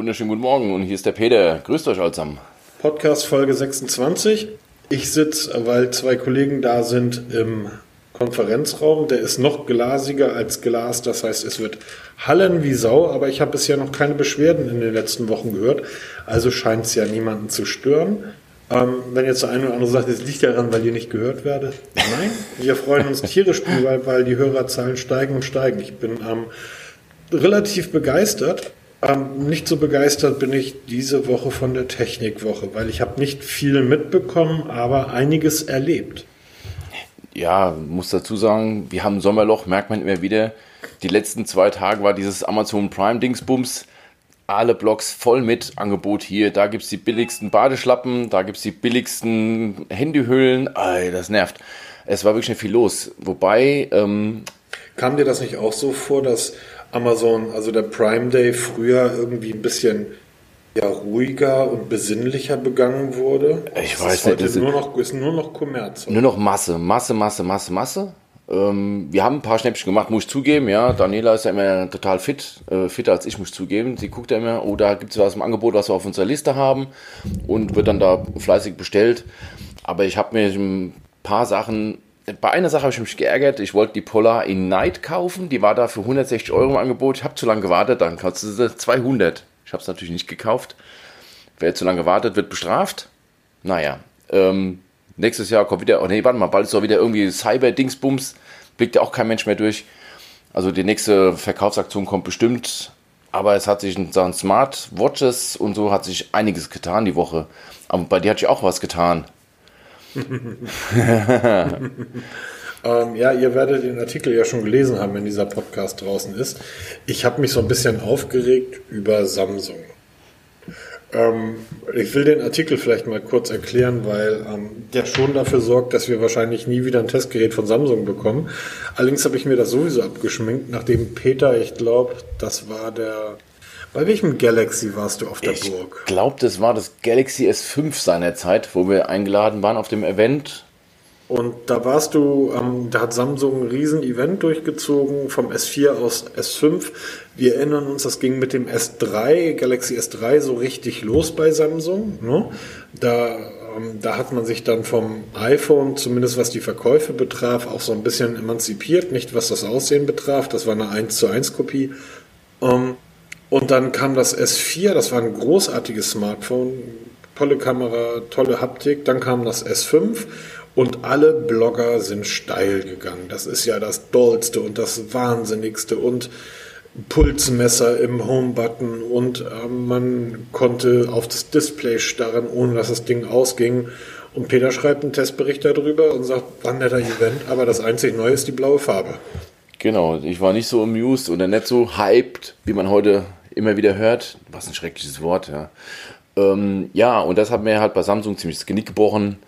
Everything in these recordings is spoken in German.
wunderschönen guten Morgen und hier ist der Peter. Grüßt euch allesamen. Podcast Folge 26. Ich sitze, weil zwei Kollegen da sind, im Konferenzraum. Der ist noch glasiger als Glas, das heißt, es wird hallen wie Sau, aber ich habe bisher noch keine Beschwerden in den letzten Wochen gehört. Also scheint es ja niemanden zu stören. Ähm, wenn jetzt der eine oder andere sagt, es liegt daran, weil ihr nicht gehört werdet. Nein, wir freuen uns tierisch, weil, weil die Hörerzahlen steigen und steigen. Ich bin ähm, relativ begeistert. Ähm, nicht so begeistert bin ich diese Woche von der Technikwoche, weil ich habe nicht viel mitbekommen, aber einiges erlebt. Ja, muss dazu sagen, wir haben ein Sommerloch, merkt man immer wieder. Die letzten zwei Tage war dieses Amazon Prime Dingsbums. Alle Blogs voll mit Angebot hier. Da gibt es die billigsten Badeschlappen, da gibt es die billigsten Handyhüllen. Ay, das nervt. Es war wirklich nicht viel los. Wobei. Ähm, Kam dir das nicht auch so vor, dass Amazon, also der Prime Day früher irgendwie ein bisschen ja, ruhiger und besinnlicher begangen wurde. Ich das weiß ist nicht. Ist nur noch, ist nur noch Kommerz. Nur noch Masse, Masse, Masse, Masse, Masse. Ähm, wir haben ein paar Schnäppchen gemacht, muss ich zugeben. Ja, Daniela ist ja immer total fit, äh, fitter als ich, muss ich zugeben. Sie guckt ja immer, oh, da gibt es was im Angebot, was wir auf unserer Liste haben und wird dann da fleißig bestellt. Aber ich habe mir ein paar Sachen bei einer Sache habe ich mich geärgert. Ich wollte die Polar in Night kaufen. Die war da für 160 Euro im Angebot. Ich habe zu lange gewartet. Dann kostet sie 200. Ich habe es natürlich nicht gekauft. Wer zu lange gewartet, wird bestraft. Naja, ähm, nächstes Jahr kommt wieder, oh nee, warte mal, bald ist doch wieder irgendwie Cyber-Dingsbums. Blickt ja auch kein Mensch mehr durch. Also die nächste Verkaufsaktion kommt bestimmt. Aber es hat sich in Sachen Smartwatches und so hat sich einiges getan die Woche. Aber bei dir hat sich auch was getan. ähm, ja, ihr werdet den Artikel ja schon gelesen haben, wenn dieser Podcast draußen ist. Ich habe mich so ein bisschen aufgeregt über Samsung. Ähm, ich will den Artikel vielleicht mal kurz erklären, weil ähm, der schon dafür sorgt, dass wir wahrscheinlich nie wieder ein Testgerät von Samsung bekommen. Allerdings habe ich mir das sowieso abgeschminkt, nachdem Peter, ich glaube, das war der bei welchem Galaxy warst du auf der ich Burg? Ich glaube, das war das Galaxy S5 seinerzeit, wo wir eingeladen waren auf dem Event. Und da warst du, ähm, da hat Samsung ein Riesen-Event durchgezogen, vom S4 aus S5. Wir erinnern uns, das ging mit dem S3, Galaxy S3 so richtig los bei Samsung. Ne? Da, ähm, da hat man sich dann vom iPhone, zumindest was die Verkäufe betraf, auch so ein bisschen emanzipiert, nicht was das Aussehen betraf. Das war eine 1 zu 1 Kopie. Ähm, und dann kam das S4, das war ein großartiges Smartphone, tolle Kamera, tolle Haptik. Dann kam das S5 und alle Blogger sind steil gegangen. Das ist ja das Dollste und das Wahnsinnigste und Pulsmesser im Home-Button und äh, man konnte auf das Display starren, ohne dass das Ding ausging. Und Peter schreibt einen Testbericht darüber und sagt, wann netter Event, aber das einzig Neue ist die blaue Farbe. Genau, ich war nicht so amused oder nicht so hyped, wie man heute immer wieder hört. Was ein schreckliches Wort, ja. Ähm, ja, und das hat mir halt bei Samsung ziemlich das Genick gebrochen.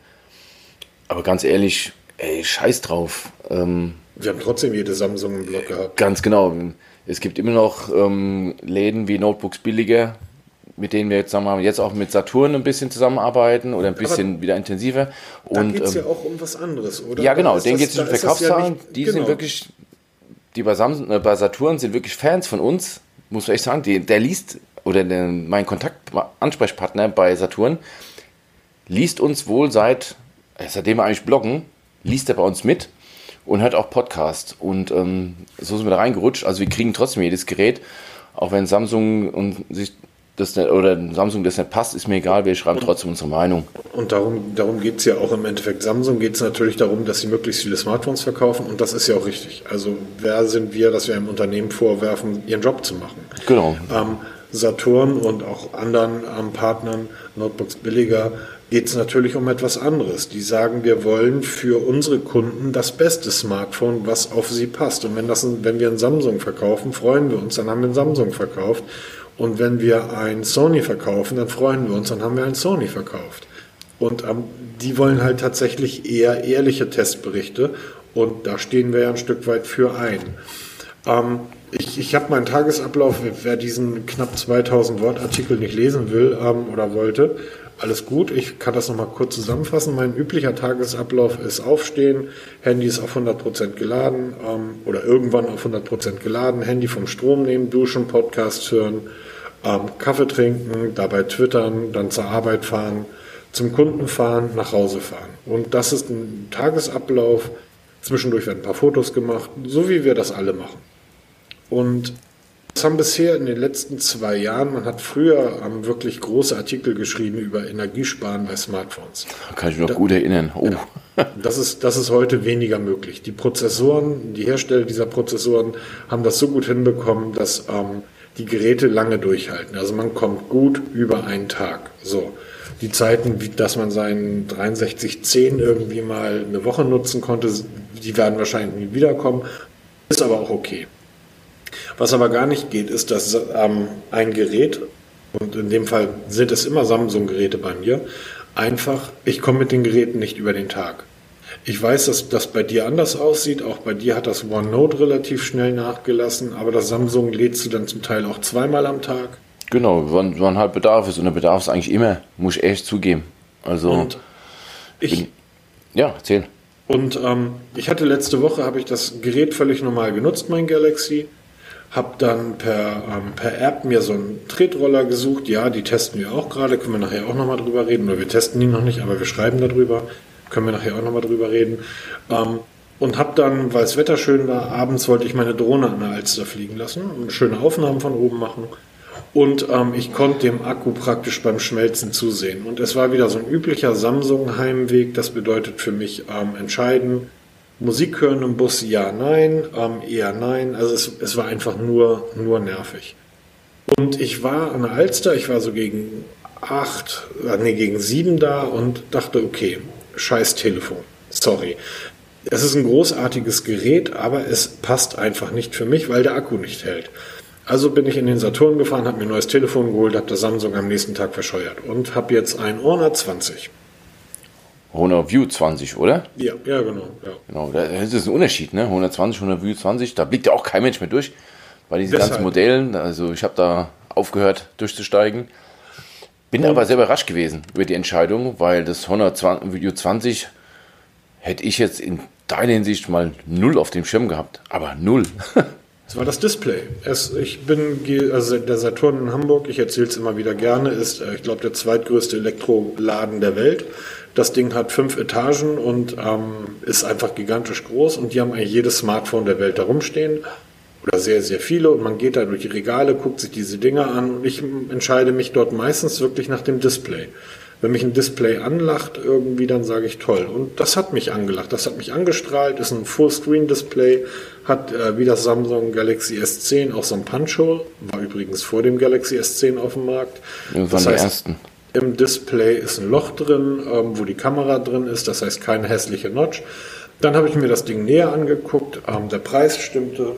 Aber ganz ehrlich, ey, scheiß drauf. Ähm, Wir haben trotzdem jede Samsung im Blog gehabt. Ganz genau. Es gibt immer noch ähm, Läden wie Notebooks billiger, mit denen wir jetzt, sagen wir jetzt auch mit Saturn ein bisschen zusammenarbeiten oder ein bisschen Aber wieder intensiver. Und, da geht es ähm, ja auch um was anderes, oder? Ja, genau. Denen geht es um Verkaufszahlen. Ja die genau. sind wirklich, die bei, Samsung, äh, bei Saturn sind wirklich Fans von uns muss ich sagen, die, der liest, oder der, mein Kontakt-Ansprechpartner bei Saturn, liest uns wohl seit, seitdem wir eigentlich bloggen, liest er bei uns mit und hört auch Podcast. Und ähm, so sind wir da reingerutscht. Also wir kriegen trotzdem jedes Gerät, auch wenn Samsung und sich das nicht, oder Samsung das nicht passt, ist mir egal, wir schreiben trotzdem unsere Meinung. Und darum, darum geht es ja auch im Endeffekt. Samsung geht es natürlich darum, dass sie möglichst viele Smartphones verkaufen und das ist ja auch richtig. Also wer sind wir, dass wir einem Unternehmen vorwerfen, ihren Job zu machen? Genau. Ähm, Saturn und auch anderen ähm, Partnern, Notebooks billiger, geht es natürlich um etwas anderes. Die sagen, wir wollen für unsere Kunden das beste Smartphone, was auf sie passt. Und wenn, das, wenn wir ein Samsung verkaufen, freuen wir uns, dann haben wir ein Samsung verkauft. Und wenn wir ein Sony verkaufen, dann freuen wir uns, dann haben wir ein Sony verkauft. Und ähm, die wollen halt tatsächlich eher ehrliche Testberichte und da stehen wir ja ein Stück weit für ein. Ähm, ich ich habe meinen Tagesablauf, wer diesen knapp 2000 Wort Artikel nicht lesen will ähm, oder wollte, alles gut. Ich kann das nochmal kurz zusammenfassen. Mein üblicher Tagesablauf ist aufstehen, Handy ist auf 100% geladen ähm, oder irgendwann auf 100% geladen, Handy vom Strom nehmen, duschen, Podcast hören, ähm, Kaffee trinken, dabei twittern, dann zur Arbeit fahren, zum Kunden fahren, nach Hause fahren. Und das ist ein Tagesablauf. Zwischendurch werden ein paar Fotos gemacht, so wie wir das alle machen. Und das haben bisher in den letzten zwei Jahren, man hat früher ähm, wirklich große Artikel geschrieben über Energiesparen bei Smartphones. Kann ich mich noch da, gut erinnern. Oh. Ja, das, ist, das ist heute weniger möglich. Die Prozessoren, die Hersteller dieser Prozessoren haben das so gut hinbekommen, dass ähm, die Geräte lange durchhalten. Also man kommt gut über einen Tag. So. Die Zeiten, dass man seinen 6310 irgendwie mal eine Woche nutzen konnte, die werden wahrscheinlich nie wiederkommen. Ist aber auch okay. Was aber gar nicht geht, ist, dass ähm, ein Gerät, und in dem Fall sind es immer Samsung-Geräte bei mir, einfach, ich komme mit den Geräten nicht über den Tag. Ich weiß, dass das bei dir anders aussieht. Auch bei dir hat das OneNote relativ schnell nachgelassen, aber das Samsung lädst du dann zum Teil auch zweimal am Tag. Genau, wann, wann halt Bedarf ist. Und der Bedarf ist eigentlich immer, muss ich echt zugeben. Also. Und ich. Bin, ja, erzähl. Und ähm, ich hatte letzte Woche, habe ich das Gerät völlig normal genutzt, mein Galaxy. Hab dann per, ähm, per App mir so einen Tretroller gesucht. Ja, die testen wir auch gerade, können wir nachher auch nochmal drüber reden. Oder wir testen die noch nicht, aber wir schreiben darüber. Können wir nachher auch nochmal drüber reden. Ähm, und hab dann, weil das Wetter schön war, abends wollte ich meine Drohne an der Alster fliegen lassen und schöne Aufnahmen von oben machen. Und ähm, ich konnte dem Akku praktisch beim Schmelzen zusehen. Und es war wieder so ein üblicher Samsung-Heimweg. Das bedeutet für mich ähm, entscheiden, Musik hören im Bus, ja, nein, ähm, eher nein. Also es, es war einfach nur, nur nervig. Und ich war an der Alster, ich war so gegen acht, äh, nee, gegen sieben da und dachte, okay, scheiß Telefon. Sorry. Es ist ein großartiges Gerät, aber es passt einfach nicht für mich, weil der Akku nicht hält. Also bin ich in den Saturn gefahren, habe mir ein neues Telefon geholt, habe das Samsung am nächsten Tag verscheuert und habe jetzt ein Honor 20. Honor View 20, oder? Ja, ja, genau. Ja. Genau, das ist ein Unterschied, ne? 120, Honor View 20, da blickt ja auch kein Mensch mehr durch, bei diesen Deshalb. ganzen Modellen. Also ich habe da aufgehört durchzusteigen. Bin und aber sehr überrascht gewesen über die Entscheidung, weil das Honor 20, View 20 hätte ich jetzt in deiner Hinsicht mal null auf dem Schirm gehabt. Aber null. Das war das Display. Es, ich bin, also der Saturn in Hamburg, ich erzähle es immer wieder gerne, ist, äh, ich glaube, der zweitgrößte Elektroladen der Welt. Das Ding hat fünf Etagen und ähm, ist einfach gigantisch groß und die haben eigentlich jedes Smartphone der Welt da rumstehen oder sehr, sehr viele und man geht da durch die Regale, guckt sich diese Dinger an und ich entscheide mich dort meistens wirklich nach dem Display. Wenn mich ein Display anlacht irgendwie, dann sage ich toll. Und das hat mich angelacht, das hat mich angestrahlt, ist ein Full-Screen-Display, hat äh, wie das Samsung Galaxy S10 auch so ein Punch-Hole, war übrigens vor dem Galaxy S10 auf dem Markt. Ja, das heißt, ersten. Im Display ist ein Loch drin, ähm, wo die Kamera drin ist, das heißt keine hässliche Notch. Dann habe ich mir das Ding näher angeguckt, ähm, der Preis stimmte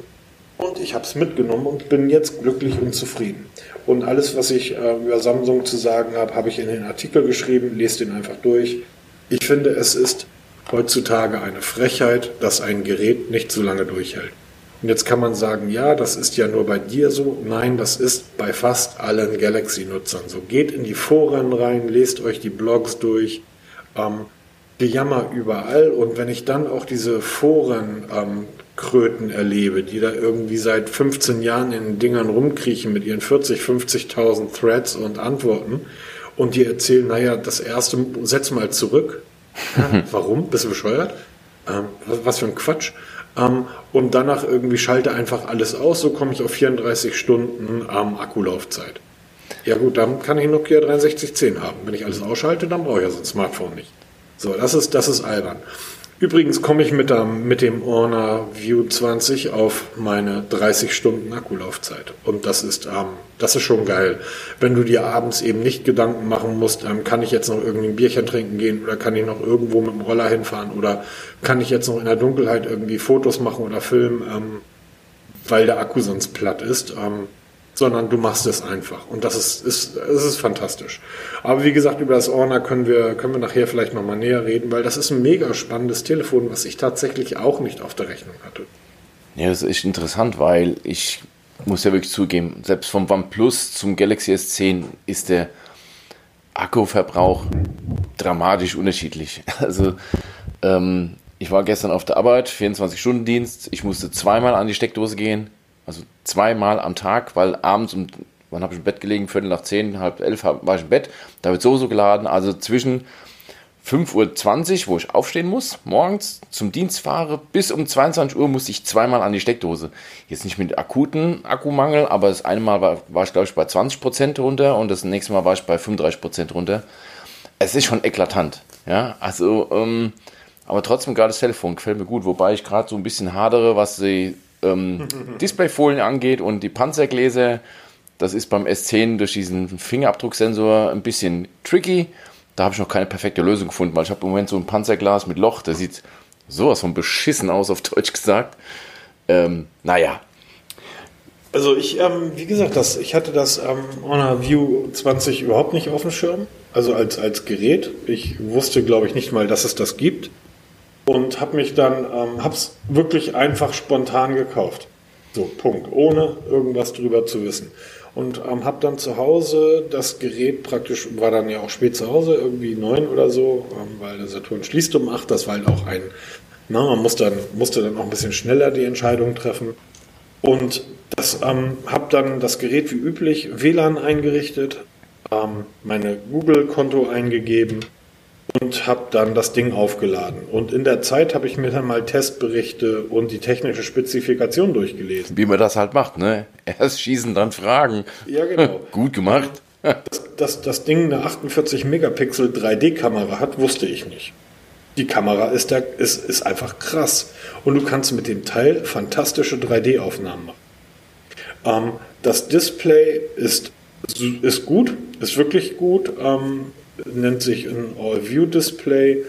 und ich habe es mitgenommen und bin jetzt glücklich und zufrieden. Und alles, was ich äh, über Samsung zu sagen habe, habe ich in den Artikel geschrieben, lest den einfach durch. Ich finde, es ist heutzutage eine Frechheit, dass ein Gerät nicht so lange durchhält. Und jetzt kann man sagen, ja, das ist ja nur bei dir so. Nein, das ist bei fast allen Galaxy-Nutzern so. Geht in die Foren rein, lest euch die Blogs durch. Ähm, Gejammer überall. Und wenn ich dann auch diese Forenkröten ähm, erlebe, die da irgendwie seit 15 Jahren in Dingern rumkriechen mit ihren 40, 50.000 Threads und Antworten und die erzählen, naja, das erste, setz mal zurück. Ja, warum? Bist du bescheuert? Ähm, was für ein Quatsch. Ähm, und danach irgendwie schalte einfach alles aus, so komme ich auf 34 Stunden ähm, Akkulaufzeit. Ja gut, dann kann ich Nokia 6310 haben. Wenn ich alles ausschalte, dann brauche ich ja so ein Smartphone nicht. So, das ist, das ist albern. Übrigens komme ich mit, der, mit dem Honor View 20 auf meine 30 Stunden Akkulaufzeit. Und das ist, ähm, das ist schon geil. Wenn du dir abends eben nicht Gedanken machen musst, ähm, kann ich jetzt noch irgendwie ein Bierchen trinken gehen oder kann ich noch irgendwo mit dem Roller hinfahren oder kann ich jetzt noch in der Dunkelheit irgendwie Fotos machen oder filmen, ähm, weil der Akku sonst platt ist. Ähm, sondern du machst es einfach. Und das ist, ist, ist fantastisch. Aber wie gesagt, über das Orner können wir, können wir nachher vielleicht nochmal näher reden, weil das ist ein mega spannendes Telefon, was ich tatsächlich auch nicht auf der Rechnung hatte. Ja, das ist interessant, weil ich muss ja wirklich zugeben, selbst vom OnePlus zum Galaxy S10 ist der Akkuverbrauch dramatisch unterschiedlich. Also ähm, ich war gestern auf der Arbeit, 24-Stunden-Dienst, ich musste zweimal an die Steckdose gehen, also zweimal am Tag, weil abends um wann habe ich im Bett gelegen? Viertel nach zehn, halb elf war ich im Bett. Da wird so so geladen. Also zwischen 5.20 Uhr, wo ich aufstehen muss, morgens zum Dienst fahre, bis um 22 Uhr muss ich zweimal an die Steckdose. Jetzt nicht mit akuten Akkumangel, aber das eine Mal war, war ich, glaube ich, bei 20% runter und das nächste Mal war ich bei 35% runter. Es ist schon eklatant. Ja, also, ähm, aber trotzdem gerade das Telefon gefällt mir gut, wobei ich gerade so ein bisschen hadere, was die ähm, Displayfolien angeht und die Panzergläser. Das ist beim S10 durch diesen Fingerabdrucksensor ein bisschen tricky da habe ich noch keine perfekte Lösung gefunden, weil ich habe im Moment so ein Panzerglas mit Loch, der sieht sowas von beschissen aus, auf Deutsch gesagt. Ähm, naja. Also ich, ähm, wie gesagt, das, ich hatte das ähm, Honor View 20 überhaupt nicht auf dem Schirm, also als, als Gerät. Ich wusste, glaube ich, nicht mal, dass es das gibt. Und habe mich dann, ähm, habe es wirklich einfach spontan gekauft. So, Punkt. Ohne irgendwas drüber zu wissen und ähm, habe dann zu Hause das Gerät praktisch, war dann ja auch spät zu Hause, irgendwie neun oder so, ähm, weil der Saturn schließt um acht, das war halt auch ein, na, man muss dann, musste dann auch ein bisschen schneller die Entscheidung treffen. Und das ähm, habe dann das Gerät wie üblich WLAN eingerichtet, ähm, meine Google-Konto eingegeben und habe dann das Ding aufgeladen. Und in der Zeit habe ich mir dann mal Testberichte und die technische Spezifikation durchgelesen. Wie man das halt macht, ne? Erst schießen, dann fragen. Ja, genau. Gut gemacht. Dass, dass das Ding eine 48 Megapixel 3D-Kamera hat, wusste ich nicht. Die Kamera ist, da, ist, ist einfach krass. Und du kannst mit dem Teil fantastische 3D-Aufnahmen machen. Ähm, das Display ist, ist gut, ist wirklich gut. Ähm, nennt sich ein All-View-Display,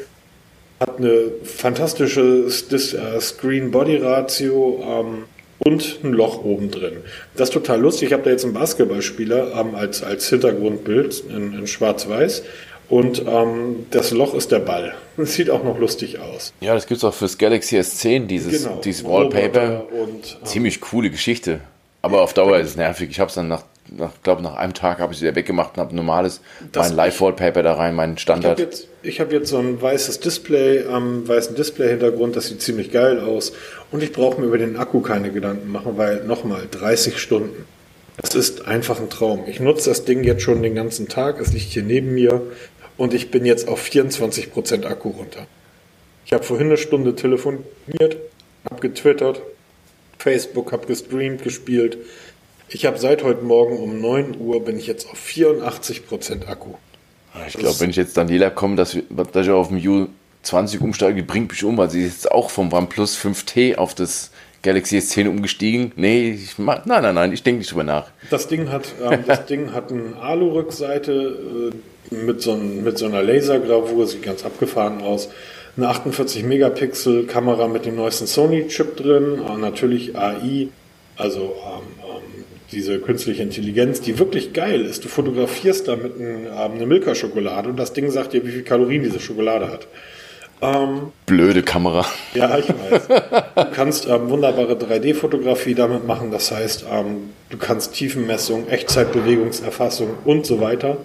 hat eine fantastische äh, Screen-Body-Ratio ähm, und ein Loch oben drin. Das ist total lustig. Ich habe da jetzt einen Basketballspieler ähm, als, als Hintergrundbild in, in Schwarz-Weiß. Und ähm, das Loch ist der Ball. Das sieht auch noch lustig aus. Ja, das gibt es auch fürs Galaxy S10, dieses, genau. dieses Wallpaper. Und, ähm, Ziemlich coole Geschichte. Aber auf Dauer ist es nervig. Ich habe es dann nach nach, glaube nach einem Tag habe ich sie wieder weggemacht und habe normales, das mein Live-Wallpaper da rein, mein Standard. Ich habe jetzt, ich hab jetzt so ein weißes Display am ähm, weißen Display-Hintergrund, das sieht ziemlich geil aus. Und ich brauche mir über den Akku keine Gedanken machen, weil nochmal 30 Stunden. Das ist einfach ein Traum. Ich nutze das Ding jetzt schon den ganzen Tag, es liegt hier neben mir und ich bin jetzt auf 24% Akku runter. Ich habe vorhin eine Stunde telefoniert, habe getwittert, Facebook, habe gestreamt, gespielt. Ich habe seit heute Morgen um 9 Uhr bin ich jetzt auf 84% Akku. Ich glaube, wenn ich jetzt Daniela komme, dass, dass ich auf dem U20 umsteige, bringt mich um, weil sie ist jetzt auch vom OnePlus 5T auf das Galaxy S10 umgestiegen. Nee, ich mach, nein, nein, nein, ich denke nicht drüber nach. Das Ding hat, ähm, das Ding hat eine Alu-Rückseite äh, mit, so ein, mit so einer Lasergravur, sieht ganz abgefahren aus. Eine 48 Megapixel Kamera mit dem neuesten Sony-Chip drin, äh, natürlich AI, also ähm, diese künstliche Intelligenz, die wirklich geil ist. Du fotografierst damit ein, ähm, eine Milka-Schokolade und das Ding sagt dir, wie viel Kalorien diese Schokolade hat. Ähm, Blöde Kamera. Ja, ich weiß. Du kannst ähm, wunderbare 3D-Fotografie damit machen. Das heißt, ähm, du kannst Tiefenmessung, Echtzeitbewegungserfassung und so weiter.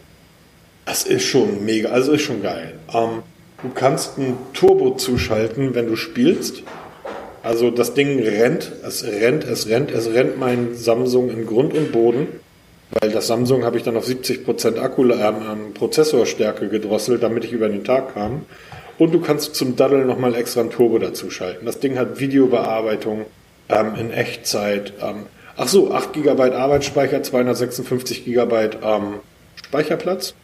Das ist schon mega, also ist schon geil. Ähm, du kannst ein Turbo zuschalten, wenn du spielst. Also das Ding rennt, es rennt, es rennt, es rennt mein Samsung in Grund und Boden, weil das Samsung habe ich dann auf 70% Akku, äh, Prozessorstärke gedrosselt, damit ich über den Tag kam. Und du kannst zum Daddel nochmal extra ein Turbo dazu schalten. Das Ding hat Videobearbeitung ähm, in Echtzeit. Ähm, ach so, 8 GB Arbeitsspeicher, 256 GB ähm, Speicherplatz.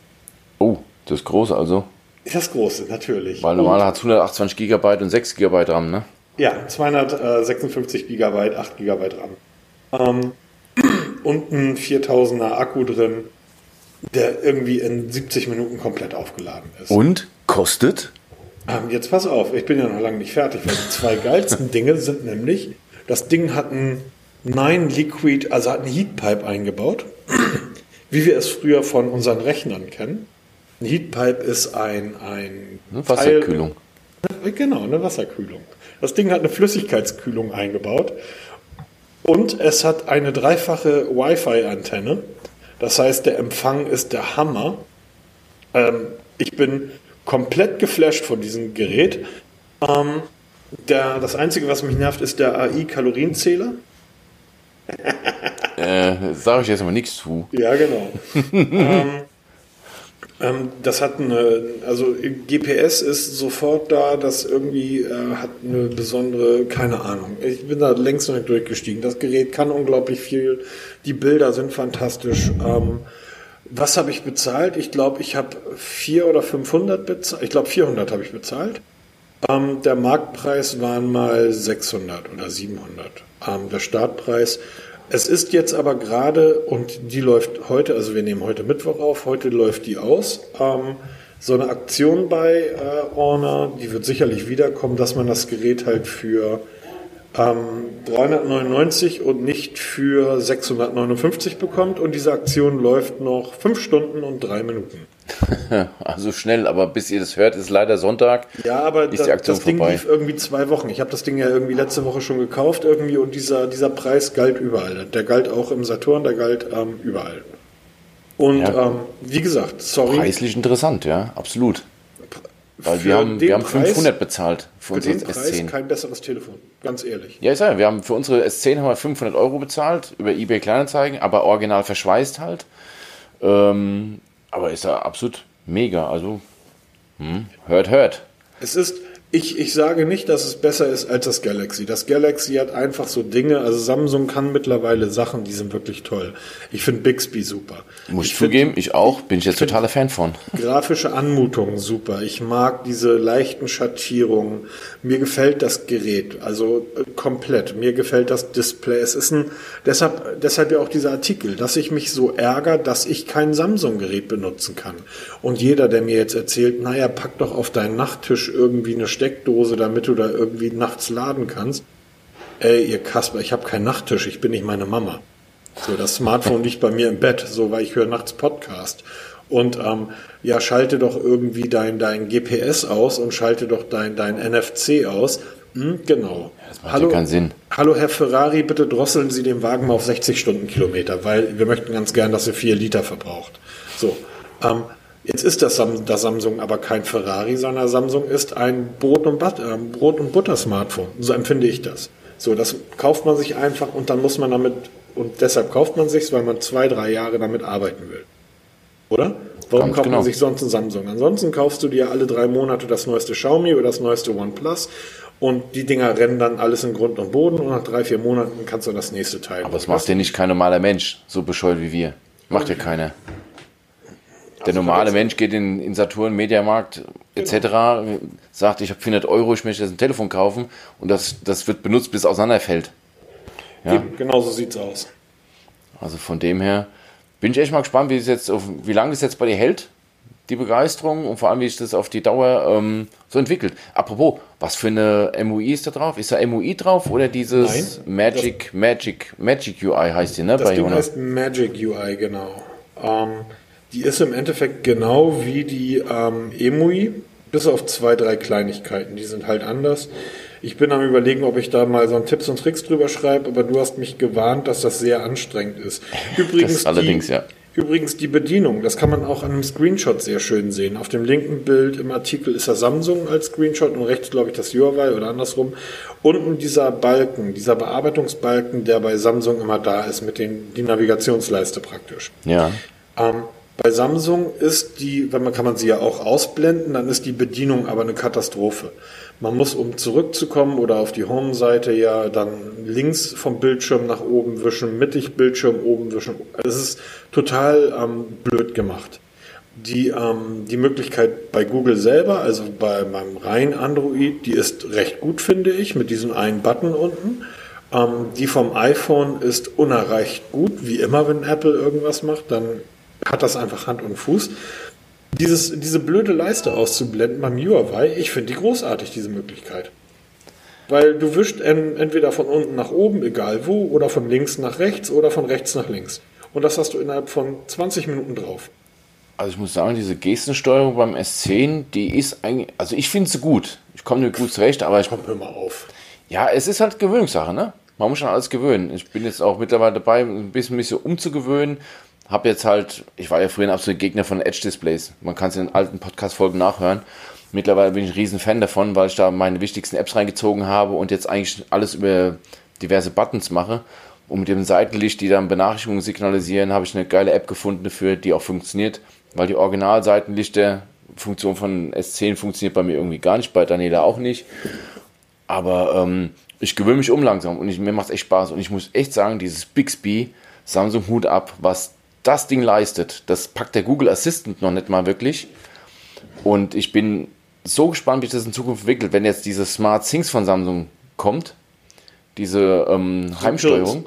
Oh, das ist groß also. Das große, natürlich. Weil normal hat es 128 GB und 6 GB RAM, ne? Ja, 256 GB, 8 GB RAM. Ähm, und ein 4000er Akku drin, der irgendwie in 70 Minuten komplett aufgeladen ist. Und kostet? Ähm, jetzt pass auf, ich bin ja noch lange nicht fertig, weil die zwei geilsten Dinge sind nämlich, das Ding hat ein 9 Liquid, also hat ein Heatpipe eingebaut, wie wir es früher von unseren Rechnern kennen. Ein Heatpipe ist ein, ein Wasserkühlung. Teil, genau, eine Wasserkühlung. Das Ding hat eine Flüssigkeitskühlung eingebaut und es hat eine dreifache Wi-Fi-Antenne. Das heißt, der Empfang ist der Hammer. Ähm, ich bin komplett geflasht von diesem Gerät. Ähm, der, das Einzige, was mich nervt, ist der AI-Kalorienzähler. äh, Sage ich jetzt aber nichts zu. Ja, genau. ähm, das hat eine, also GPS ist sofort da, das irgendwie äh, hat eine besondere, keine Ahnung. Ich bin da längst noch nicht durchgestiegen. Das Gerät kann unglaublich viel, die Bilder sind fantastisch. Ähm, was habe ich bezahlt? Ich glaube, ich habe 4 oder 500 bezahlt. Ich glaube, 400 habe ich bezahlt. Ähm, der Marktpreis waren mal 600 oder 700. Ähm, der Startpreis. Es ist jetzt aber gerade, und die läuft heute, also wir nehmen heute Mittwoch auf, heute läuft die aus. Ähm, so eine Aktion bei äh, Orner, die wird sicherlich wiederkommen, dass man das Gerät halt für ähm, 399 und nicht für 659 bekommt. Und diese Aktion läuft noch 5 Stunden und 3 Minuten. Also schnell, aber bis ihr das hört, ist leider Sonntag. Ja, aber ist die Aktion das Ding vorbei. lief irgendwie zwei Wochen. Ich habe das Ding ja irgendwie letzte Woche schon gekauft irgendwie und dieser, dieser Preis galt überall. Der galt auch im Saturn, der galt ähm, überall. Und Ja. ähm, wie gesagt, sorry. Preislich interessant, ja, absolut. Weil wir haben, wir haben Preis- 500 bezahlt für Für Preis S10. kein besseres Telefon, ganz ehrlich. Ja, ich sage, wir haben für unsere S10 haben wir 500 Euro bezahlt über eBay Kleinanzeigen, aber original verschweißt halt. Ähm, aber ist ja absolut mega. Also, hm, hört, hört. Es ist, ich, ich sage nicht, dass es besser ist als das Galaxy. Das Galaxy hat einfach so Dinge, also Samsung kann mittlerweile Sachen, die sind wirklich toll. Ich finde Bixby super. Muss ich, find zugeben, ich auch, bin ich jetzt totaler Fan von. Grafische Anmutung super. Ich mag diese leichten Schattierungen. Mir gefällt das Gerät, also äh, komplett. Mir gefällt das Display. Es ist ein, deshalb, deshalb ja auch dieser Artikel, dass ich mich so ärgere, dass ich kein Samsung-Gerät benutzen kann. Und jeder, der mir jetzt erzählt, naja, pack doch auf deinen Nachttisch irgendwie eine Steckdose, damit du da irgendwie nachts laden kannst. Ey, ihr Kasper, ich habe keinen Nachttisch, ich bin nicht meine Mama. So, das Smartphone liegt bei mir im Bett, so, weil ich höre nachts Podcast. Und ähm, ja, schalte doch irgendwie dein, dein GPS aus und schalte doch dein, dein NFC aus. Hm, genau. das macht ja keinen Sinn. Hallo Herr Ferrari, bitte drosseln Sie den Wagen mal auf 60 Stundenkilometer, weil wir möchten ganz gern, dass er 4 Liter verbraucht. So, ähm, jetzt ist das, das Samsung aber kein Ferrari, sondern Samsung ist ein Brot- und, But ähm, Brot und Butter-Smartphone. So empfinde ich das. So, das kauft man sich einfach und dann muss man damit, und deshalb kauft man sich weil man zwei, drei Jahre damit arbeiten will. Oder? Warum Ganz kauft genau. man sich sonst ein Samsung? Ansonsten kaufst du dir alle drei Monate das neueste Xiaomi oder das neueste OnePlus und die Dinger rennen dann alles in Grund und Boden und nach drei, vier Monaten kannst du das nächste Teil. Aber das macht ja nicht kein normaler Mensch, so bescheuert wie wir. Macht ja keiner. Der Also normale Mensch geht in, in Saturn, Mediamarkt etc., sagt, ich habe 400 Euro, ich möchte jetzt ein Telefon kaufen und das, das wird benutzt, bis es auseinanderfällt. Ja. Eben, genau so sieht's aus. Also von dem her bin ich echt mal gespannt, wie, es jetzt auf, wie lange es jetzt bei dir hält, die Begeisterung und vor allem, wie sich das auf die Dauer ähm, so entwickelt. Apropos, was für eine MUI ist da drauf? Ist da MUI drauf oder dieses Nein, Magic, Magic, Magic UI heißt die, ne? Das bei Ding Jona? heißt Magic UI, genau. Ähm, die ist im Endeffekt genau wie die ähm, EMUI, bis auf zwei, drei Kleinigkeiten. Die sind halt anders. Ich bin am überlegen, ob ich da mal so einen Tipps und Tricks drüber schreibe, aber du hast mich gewarnt, dass das sehr anstrengend ist. Übrigens, Das allerdings, die, ja. Übrigens die Bedienung, das kann man auch an einem Screenshot sehr schön sehen. Auf dem linken Bild im Artikel ist das Samsung als Screenshot und rechts glaube ich das Huawei oder andersrum. Unten dieser Balken, dieser Bearbeitungsbalken, der bei Samsung immer da ist mit den die Navigationsleiste praktisch. Ja. Ähm, bei Samsung ist die, wenn man kann man sie ja auch ausblenden, dann ist die Bedienung aber eine Katastrophe. Man muss, um zurückzukommen oder auf die Home-Seite, ja dann links vom Bildschirm nach oben wischen, mittig Bildschirm oben wischen. Es ist total ähm, blöd gemacht. Die, ähm, die Möglichkeit bei Google selber, also bei meinem rein Android, die ist recht gut, finde ich, mit diesem einen Button unten. Ähm, die vom iPhone ist unerreicht gut, wie immer, wenn Apple irgendwas macht, dann hat das einfach Hand und Fuß. Dieses, diese blöde Leiste auszublenden beim Huawei, ich finde die großartig, diese Möglichkeit. Weil du wischst en, entweder von unten nach oben, egal wo, oder von links nach rechts oder von rechts nach links. Und das hast du innerhalb von 20 Minuten drauf. Also ich muss sagen, diese Gestensteuerung beim S10, die ist eigentlich, also ich finde sie gut. Ich komme damit gut zurecht, aber ich, Komm, hör mal auf. ja, es ist halt Gewöhnungssache, ne? Man muss schon alles gewöhnen. Ich bin jetzt auch mittlerweile dabei, ein bisschen mich so umzugewöhnen. Hab jetzt halt, ich war ja früher ein absoluter Gegner von Edge-Displays. Man kann es in den alten Podcast-Folgen nachhören. Mittlerweile bin ich ein riesen Fan davon, weil ich da meine wichtigsten Apps reingezogen habe und jetzt eigentlich alles über diverse Buttons mache. Und mit dem Seitenlicht, die dann Benachrichtigungen signalisieren, habe ich eine geile App gefunden dafür, die auch funktioniert, weil die Original-Seitenlichter Funktion von S10 funktioniert bei mir irgendwie gar nicht, bei Daniela auch nicht. Aber ähm, ich gewöhne mich um langsam und ich, mir macht es echt Spaß. Und ich muss echt sagen, dieses Bixby Samsung Hut ab, was das Ding leistet, das packt der Google Assistant noch nicht mal wirklich. Und ich bin so gespannt, wie sich das in Zukunft entwickelt, wenn jetzt diese Smart Things von Samsung kommt, diese ähm, Heimsteuerung,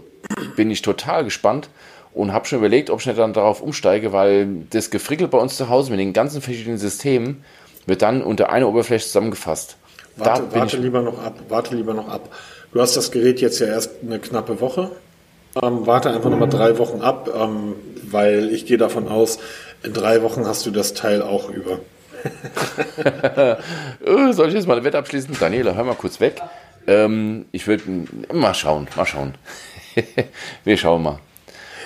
bin ich total gespannt und habe schon überlegt, ob ich nicht dann darauf umsteige, weil das Gefrickel bei uns zu Hause mit den ganzen verschiedenen Systemen wird dann unter einer Oberfläche zusammengefasst. Warte, warte lieber noch ab, warte lieber noch ab. Du hast das Gerät jetzt ja erst eine knappe Woche. Ähm, warte einfach nochmal drei Wochen ab, ähm, weil ich gehe davon aus, in drei Wochen hast du das Teil auch über. Äh, soll ich jetzt mal eine Wette abschließen? Daniela, hör mal kurz weg. Ähm, ich würde mal schauen, mal schauen. Wir schauen mal.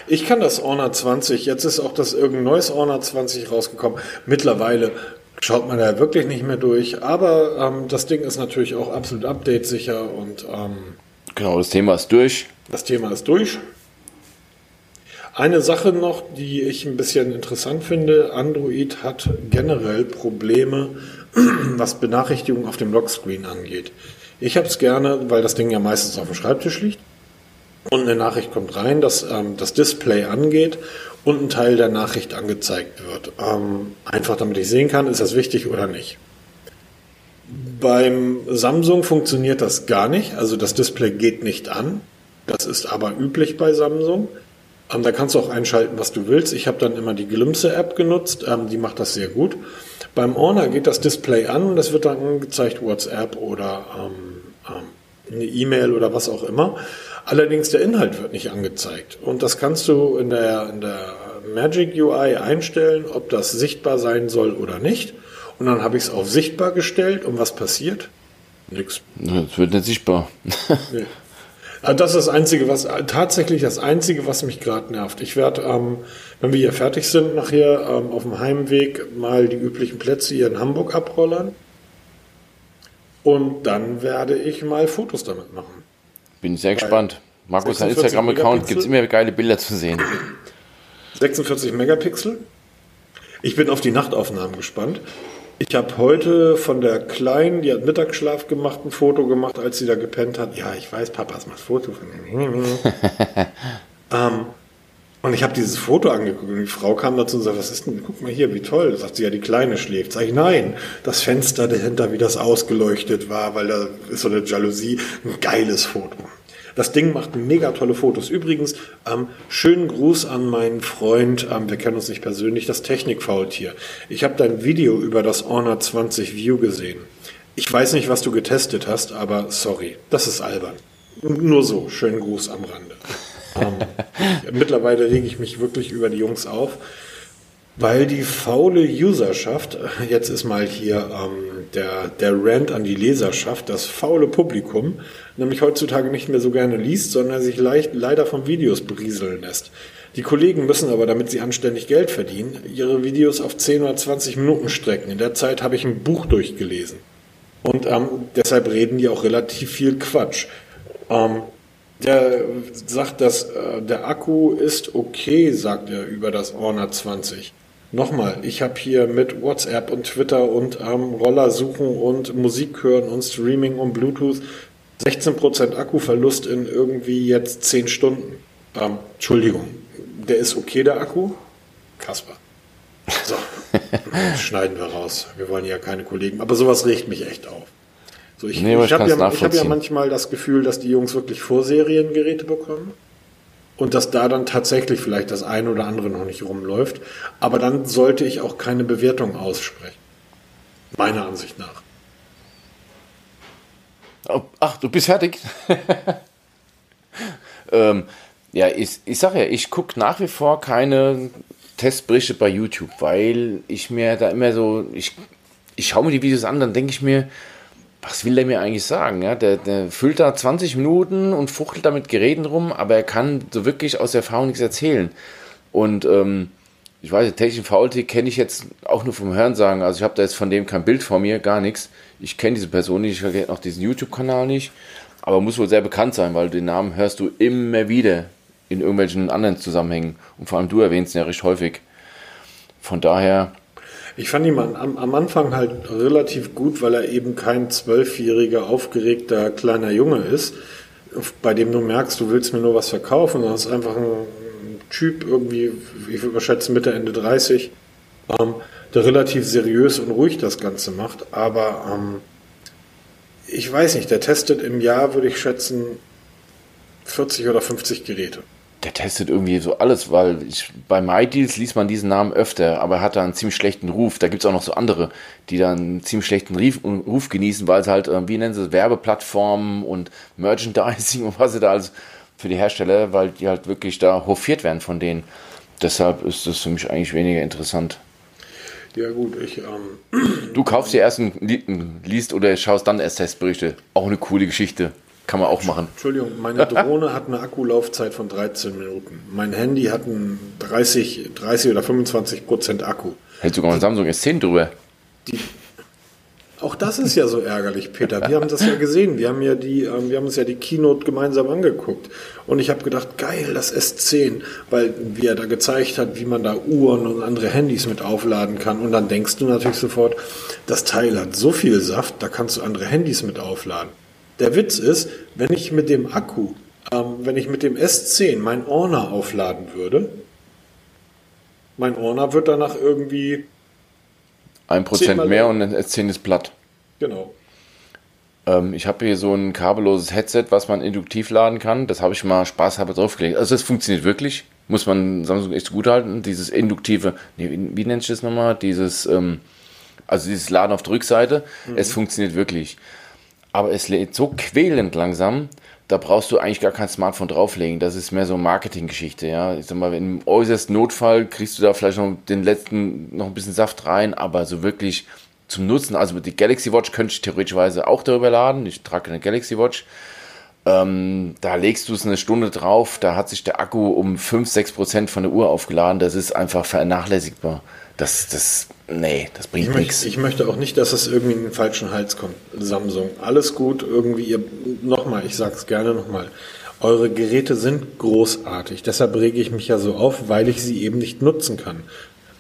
Ich kann das Honor 20, jetzt ist auch das irgendein neues Honor 20 rausgekommen. Mittlerweile schaut man da wirklich nicht mehr durch, aber ähm, das Ding ist natürlich auch absolut update-sicher und ähm, genau, das Thema ist durch. Das Thema ist durch. Eine Sache noch, die ich ein bisschen interessant finde, Android hat generell Probleme, was Benachrichtigungen auf dem Lockscreen angeht. Ich habe es gerne, weil das Ding ja meistens auf dem Schreibtisch liegt und eine Nachricht kommt rein, dass ähm, das Display angeht und ein Teil der Nachricht angezeigt wird. Ähm, einfach damit ich sehen kann, ist das wichtig oder nicht. Beim Samsung funktioniert das gar nicht, also das Display geht nicht an. Das ist aber üblich bei Samsung. Ähm, da kannst du auch einschalten, was du willst. Ich habe dann immer die Glimpse-App genutzt, ähm, die macht das sehr gut. Beim Honor geht das Display an und es wird dann angezeigt WhatsApp oder ähm, eine E-Mail oder was auch immer. Allerdings der Inhalt wird nicht angezeigt. Und das kannst du in der, in der Magic UI einstellen, ob das sichtbar sein soll oder nicht. Und dann habe ich es auf sichtbar gestellt und was passiert? Nix. Es wird nicht sichtbar. nee. Ah, das ist das Einzige, was tatsächlich das Einzige, was mich gerade nervt. Ich werde, ähm, wenn wir hier fertig sind, nachher ähm, auf dem Heimweg mal die üblichen Plätze hier in Hamburg abrollern. Und dann werde ich mal Fotos damit machen. Bin sehr gespannt. Markus, sein Instagram-Account gibt es immer geile Bilder zu sehen. 46 Megapixel. Ich bin auf die Nachtaufnahmen gespannt. Ich habe heute von der Kleinen, die hat Mittagsschlaf gemacht, ein Foto gemacht, als sie da gepennt hat. Ja, ich weiß, Papas macht Foto von ihm. ähm, und ich habe dieses Foto angeguckt und die Frau kam dazu und sagte, was ist denn, guck mal hier, wie toll. Da sagt sie, ja, die Kleine schläft. Sag ich, nein, das Fenster dahinter, wie das ausgeleuchtet war, weil da ist so eine Jalousie, ein geiles Foto. Das Ding macht mega tolle Fotos. Übrigens, ähm, schönen Gruß an meinen Freund, ähm, wir kennen uns nicht persönlich, das Technikfaultier. Ich habe dein Video über das Honor 20 View gesehen. Ich weiß nicht, was du getestet hast, aber sorry, das ist albern. Nur so, schönen Gruß am Rande. ähm, mittlerweile rege ich mich wirklich über die Jungs auf. Weil die faule Userschaft, jetzt ist mal hier ähm, der, der Rant an die Leserschaft, das faule Publikum, nämlich heutzutage nicht mehr so gerne liest, sondern sich leicht, leider von Videos berieseln lässt. Die Kollegen müssen aber, damit sie anständig Geld verdienen, ihre Videos auf 10 oder 20 Minuten strecken. In der Zeit habe ich ein Buch durchgelesen. Und ähm, deshalb reden die auch relativ viel Quatsch. Ähm, der sagt, dass äh, der Akku ist okay, sagt er über das Honor 20. Nochmal, ich habe hier mit WhatsApp und Twitter und ähm, Roller suchen und Musik hören und Streaming und Bluetooth 16% Akkuverlust in irgendwie jetzt 10 Stunden. Ähm, Entschuldigung, der ist okay, der Akku? Kasper. So, schneiden wir raus. Wir wollen ja keine Kollegen, aber sowas regt mich echt auf. So, ich nee, ich habe ja, hab ja manchmal das Gefühl, dass die Jungs wirklich Vorseriengeräte bekommen und dass da dann tatsächlich vielleicht das eine oder andere noch nicht rumläuft. Aber dann sollte ich auch keine Bewertung aussprechen. Meiner Ansicht nach. Ach, du bist fertig. ähm, ja, ich, ich sage ja, ich gucke nach wie vor keine Testberichte bei YouTube, weil ich mir da immer so, ich, ich schaue mir die Videos an, dann denke ich mir, was will der mir eigentlich sagen? Ja, der, der füllt da 20 Minuten und fuchtelt da mit Geräten rum, aber er kann so wirklich aus Erfahrung nichts erzählen. Und ähm, ich weiß, technischen Faulty kenne ich jetzt auch nur vom Hörensagen. Also ich habe da jetzt von dem kein Bild vor mir, gar nichts. Ich kenne diese Person nicht, ich kenne auch diesen YouTube-Kanal nicht. aber muss wohl sehr bekannt sein, weil den Namen hörst du immer wieder in irgendwelchen anderen Zusammenhängen. Und vor allem du erwähnst ihn ja recht häufig. Von daher. Ich fand ihn am, am Anfang halt relativ gut, weil er eben kein zwölfjähriger, aufgeregter kleiner Junge ist, bei dem du merkst, du willst mir nur was verkaufen. Das ist einfach ein Typ, irgendwie, ich würde schätzen, Mitte, Ende 30, ähm, der relativ seriös und ruhig das Ganze macht. Aber ähm, ich weiß nicht, der testet im Jahr, würde ich schätzen, 40 oder 50 Geräte. Der testet irgendwie so alles, weil ich, bei MyDeals liest man diesen Namen öfter, aber er hat da einen ziemlich schlechten Ruf. Da gibt es auch noch so andere, die da einen ziemlich schlechten Ruf, Ruf genießen, weil es halt, äh, wie nennen sie es, Werbeplattformen und Merchandising und was sie da alles für die Hersteller, weil die halt wirklich da hofiert werden von denen. Deshalb ist das für mich eigentlich weniger interessant. Ja gut, ich... Ähm, du kaufst dir erst ein, liest oder schaust dann erst Testberichte. Auch eine coole Geschichte. Kann man auch machen. Entschuldigung, meine Drohne hat eine Akkulaufzeit von 13 Minuten. Mein Handy hat einen 30, 30 oder 25 Prozent Akku. Hält sogar ein Samsung S10 drüber. Die, auch das ist ja so ärgerlich, Peter. Wir haben das ja gesehen. Wir haben ja die, ähm, wir haben uns ja die Keynote gemeinsam angeguckt. Und ich habe gedacht, geil, das S10, weil wie er da gezeigt hat, wie man da Uhren und andere Handys mit aufladen kann. Und dann denkst du natürlich sofort, das Teil hat so viel Saft, da kannst du andere Handys mit aufladen. Der Witz ist, wenn ich mit dem Akku, ähm, wenn ich mit dem S10 mein Orner aufladen würde, mein Orner wird danach irgendwie ein Prozent mehr und das S10 ist platt. Genau. Ähm, ich habe hier so ein kabelloses Headset, was man induktiv laden kann. Das habe ich mal spaßhalber draufgelegt. Also das funktioniert wirklich. Muss man Samsung echt gut halten. Dieses induktive, nee, wie, wie nennt ich das nochmal? Dieses, ähm, also dieses Laden auf der Rückseite. Mhm. Es funktioniert wirklich. Aber es lädt so quälend langsam, da brauchst du eigentlich gar kein Smartphone drauflegen. Das ist mehr so Marketinggeschichte, ja. Ich sag mal, im äußersten Notfall kriegst du da vielleicht noch den letzten, noch ein bisschen Saft rein, aber so wirklich zum Nutzen, also die Galaxy Watch könnte ich theoretischweise auch darüber laden. Ich trage eine Galaxy Watch. Ähm, da legst du es eine Stunde drauf, da hat sich der Akku um 5, 6 Prozent von der Uhr aufgeladen. Das ist einfach vernachlässigbar. Das, das, nee, das bringt ich nichts. Ich möchte auch nicht, dass es irgendwie in den falschen Hals kommt. Samsung, alles gut, irgendwie, ihr, nochmal, ich sag's gerne nochmal. Eure Geräte sind großartig. Deshalb rege ich mich ja so auf, weil ich sie eben nicht nutzen kann.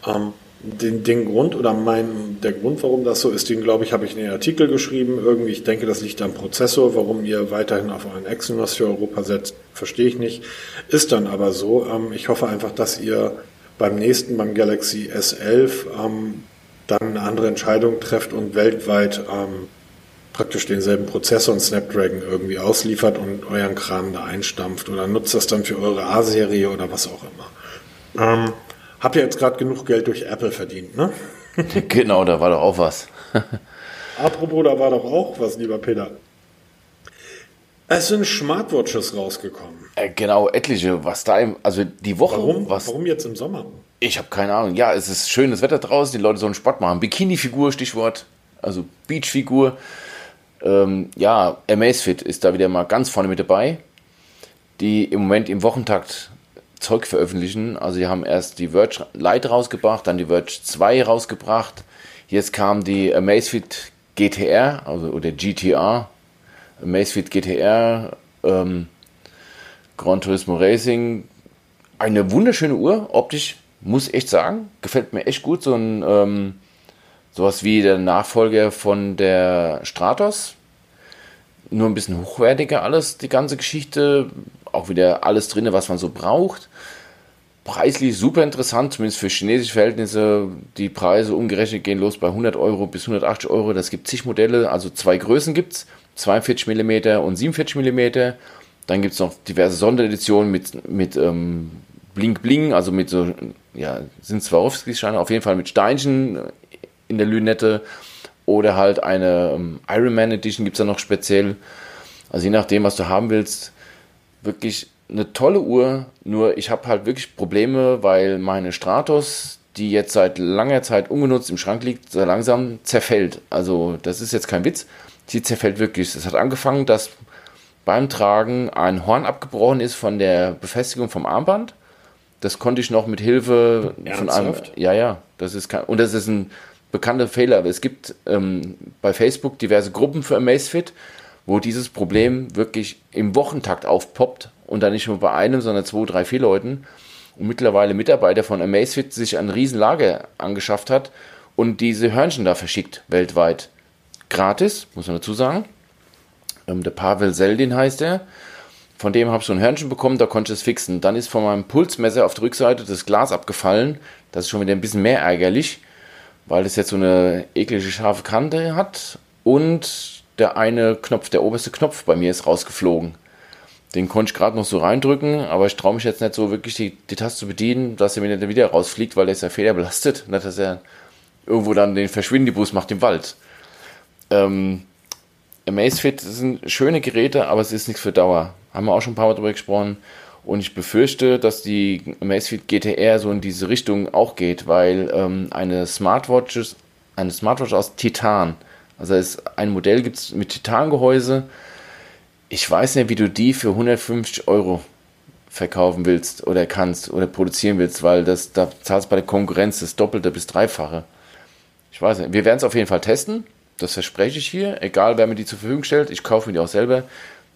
Ähm, den, den Grund oder mein, der Grund, warum das so ist, den glaube ich, habe ich in den Artikel geschrieben. Irgendwie, ich denke, das liegt am Prozessor. Warum ihr weiterhin auf euren Exynos für Europa setzt, verstehe ich nicht. Ist dann aber so. Ähm, ich hoffe einfach, dass ihr beim nächsten, beim Galaxy S11, ähm, dann eine andere Entscheidung trefft und weltweit ähm, praktisch denselben Prozessor und Snapdragon irgendwie ausliefert und euren Kram da einstampft oder nutzt das dann für eure A-Serie oder was auch immer. Ähm, habt ihr jetzt gerade genug Geld durch Apple verdient, ne? genau, da war doch auch was. Apropos, da war doch auch was, lieber Peter. Es sind Smartwatches rausgekommen. Äh, genau, etliche. Was da im, also die Woche. Warum, was, warum jetzt im Sommer? Ich habe keine Ahnung. Ja, es ist schönes Wetter draußen, die Leute sollen Sport machen. Bikini-Figur, Stichwort. Also Beach-Figur. Ähm, ja, Amazfit ist da wieder mal ganz vorne mit dabei. Die im Moment im Wochentakt Zeug veröffentlichen. Also sie haben erst die Verge Lite rausgebracht, dann die Verge 2 rausgebracht. Jetzt kam die Amazfit GTR, also oder GTR, Amazfit GTR, ähm, Gran Turismo Racing. Eine wunderschöne Uhr, optisch, muss echt sagen. Gefällt mir echt gut. So ein, ähm, sowas wie der Nachfolger von der Stratos. Nur ein bisschen hochwertiger alles, die ganze Geschichte. Auch wieder alles drin, was man so braucht. Preislich super interessant, zumindest für chinesische Verhältnisse. Die Preise umgerechnet gehen los bei 100 Euro bis 180 Euro. Das gibt zig Modelle, also zwei Größen gibt es. 42 mm und 47 mm. Dann gibt es noch diverse Sondereditionen mit, mit ähm, Blink Bling, also mit so, ja, sind Swarovski-Scheine, auf jeden Fall mit Steinchen in der Lünette. Oder halt eine ähm, Ironman Edition gibt es da noch speziell. Also je nachdem, was du haben willst, wirklich eine tolle Uhr. Nur ich habe halt wirklich Probleme, weil meine Stratos, die jetzt seit langer Zeit ungenutzt im Schrank liegt, so langsam zerfällt. Also das ist jetzt kein Witz. Sie zerfällt wirklich. Es hat angefangen, dass beim Tragen ein Horn abgebrochen ist von der Befestigung vom Armband. Das konnte ich noch mit Hilfe Ernsthaft? von einem. Ja, ja. Das ist kein, und das ist ein bekannter Fehler. Es gibt ähm, bei Facebook diverse Gruppen für Amazfit, wo dieses Problem wirklich im Wochentakt aufpoppt und dann nicht nur bei einem, sondern zwei, drei, vier Leuten und mittlerweile Mitarbeiter von Amazfit sich ein Riesenlager angeschafft hat und diese Hörnchen da verschickt weltweit. Gratis, muss man dazu sagen. Ähm, der Pavel Seldin heißt er. Von dem habe ich so ein Hörnchen bekommen, da konnte ich es fixen. Dann ist von meinem Pulsmesser auf der Rückseite das Glas abgefallen. Das ist schon wieder ein bisschen mehr ärgerlich, weil es jetzt so eine eklige scharfe Kante hat. Und der eine Knopf, der oberste Knopf bei mir ist rausgeflogen. Den konnte ich gerade noch so reindrücken, aber ich traue mich jetzt nicht so wirklich die, die Taste zu bedienen, dass er mir nicht wieder rausfliegt, weil der ist ja federbelastet. Nicht, dass er irgendwo dann den Verschwindibus macht im Wald. Ähm, Amazfit sind schöne Geräte, aber es ist nichts für Dauer. Haben wir auch schon ein paar Mal drüber gesprochen. Und ich befürchte, dass die Amazfit GTR so in diese Richtung auch geht, weil ähm, eine Smartwatch, eine Smartwatch aus Titan, also es ein Modell gibt es mit Titangehäuse, ich weiß nicht, wie du die für 150 Euro verkaufen willst oder kannst oder produzieren willst, weil das, da zahlst du bei der Konkurrenz das Doppelte bis Dreifache. Ich weiß nicht. Wir werden es auf jeden Fall testen. Das verspreche ich hier. Egal, wer mir die zur Verfügung stellt. Ich kaufe mir die auch selber,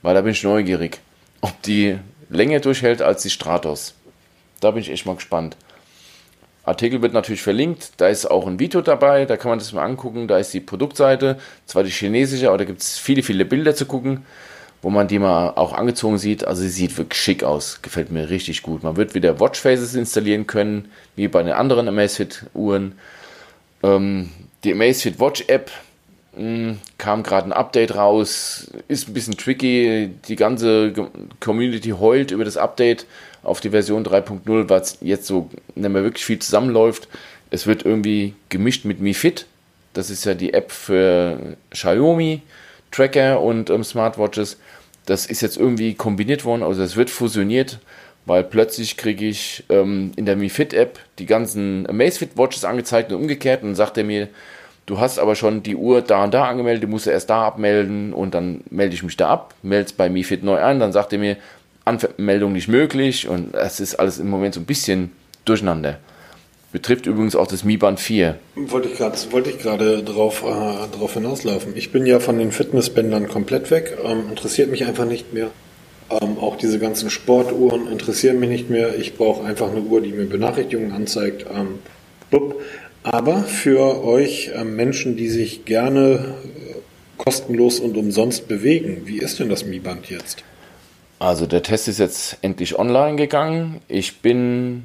weil da bin ich neugierig. Ob die länger durchhält als die Stratos. Da bin ich echt mal gespannt. Artikel wird natürlich verlinkt. Da ist auch ein Video dabei. Da kann man das mal angucken. Da ist die Produktseite. Zwar die chinesische, aber da gibt es viele, viele Bilder zu gucken wo man die mal auch angezogen sieht. Also sie sieht wirklich schick aus, gefällt mir richtig gut. Man wird wieder Watchfaces installieren können, wie bei den anderen Amazfit-Uhren. Ähm, die Amazfit Watch App kam gerade ein Update raus, ist ein bisschen tricky. Die ganze Community heult über das Update auf die Version 3.0, weil es jetzt so nicht mehr wirklich viel zusammenläuft. Es wird irgendwie gemischt mit Mi Fit. Das ist ja die App für Xiaomi. Tracker und ähm, Smartwatches. Das ist jetzt irgendwie kombiniert worden, also es wird fusioniert, weil plötzlich kriege ich ähm, in der Mi Fit App die ganzen Amazfit Watches angezeigt und umgekehrt und sagt er mir, du hast aber schon die Uhr da und da angemeldet, du musst sie erst da abmelden und dann melde ich mich da ab, melde es bei Mi Fit neu an, dann sagt er mir, Anmeldung nicht möglich und es ist alles im Moment so ein bisschen durcheinander. Betrifft übrigens auch das Mi Band 4. Wollte ich gerade wollte ich gerade drauf, äh, drauf hinauslaufen. Ich bin ja von den Fitnessbändern komplett weg. Ähm, interessiert mich einfach nicht mehr. Ähm, auch diese ganzen Sportuhren interessieren mich nicht mehr. Ich brauche einfach eine Uhr, die mir Benachrichtigungen anzeigt. Ähm, Aber für euch ähm, Menschen, die sich gerne äh, kostenlos und umsonst bewegen, wie ist denn das Mi Band jetzt? Also der Test ist jetzt endlich online gegangen. Ich bin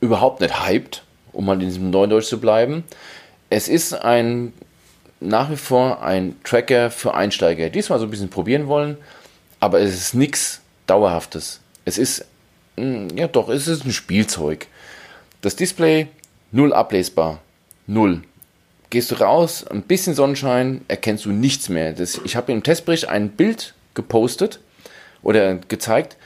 überhaupt nicht hyped um mal in diesem Neudeutsch zu bleiben. Es ist ein nach wie vor ein Tracker für Einsteiger, die es mal so ein bisschen probieren wollen, aber es ist nichts Dauerhaftes. Es ist, ja doch, es ist ein Spielzeug. Das Display null ablesbar. Null. Gehst du raus, ein bisschen Sonnenschein, erkennst du nichts mehr. Das, ich habe im Testbericht ein Bild gepostet oder gezeigt,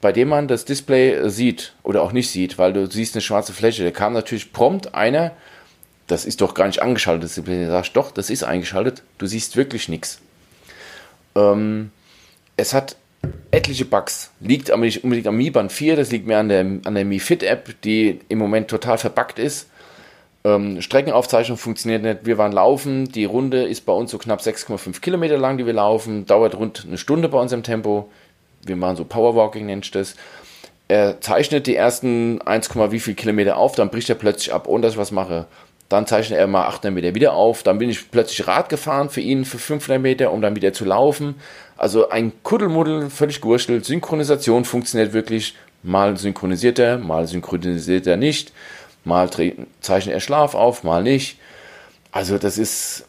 bei dem man das Display sieht oder auch nicht sieht, weil du siehst eine schwarze Fläche. Da kam natürlich prompt einer, das ist doch gar nicht angeschaltet, das Display. Da sagst doch, das ist eingeschaltet, du siehst wirklich nichts. Ähm, es hat etliche Bugs. Liegt aber nicht unbedingt am Mi Band 4, das liegt mehr an der, an der Mi Fit App, die im Moment total verbuggt ist. Ähm, Streckenaufzeichnung funktioniert nicht. Wir waren laufen. Die Runde ist bei uns so knapp 6,5 Kilometer lang, die wir laufen. Dauert rund eine Stunde bei uns im Tempo wir machen so Powerwalking, nennt sich das. Er zeichnet die ersten 1, wie viel Kilometer auf, dann bricht er plötzlich ab, ohne dass ich was mache. Dann zeichnet er mal 800 Meter wieder auf, dann bin ich plötzlich Rad gefahren für ihn für 500 Meter, um dann wieder zu laufen. Also ein Kuddelmuddel, völlig gewurschtelt. Synchronisation funktioniert wirklich. Mal synchronisiert er, mal synchronisiert er nicht. Mal zeichnet er Schlaf auf, mal nicht. Also das ist,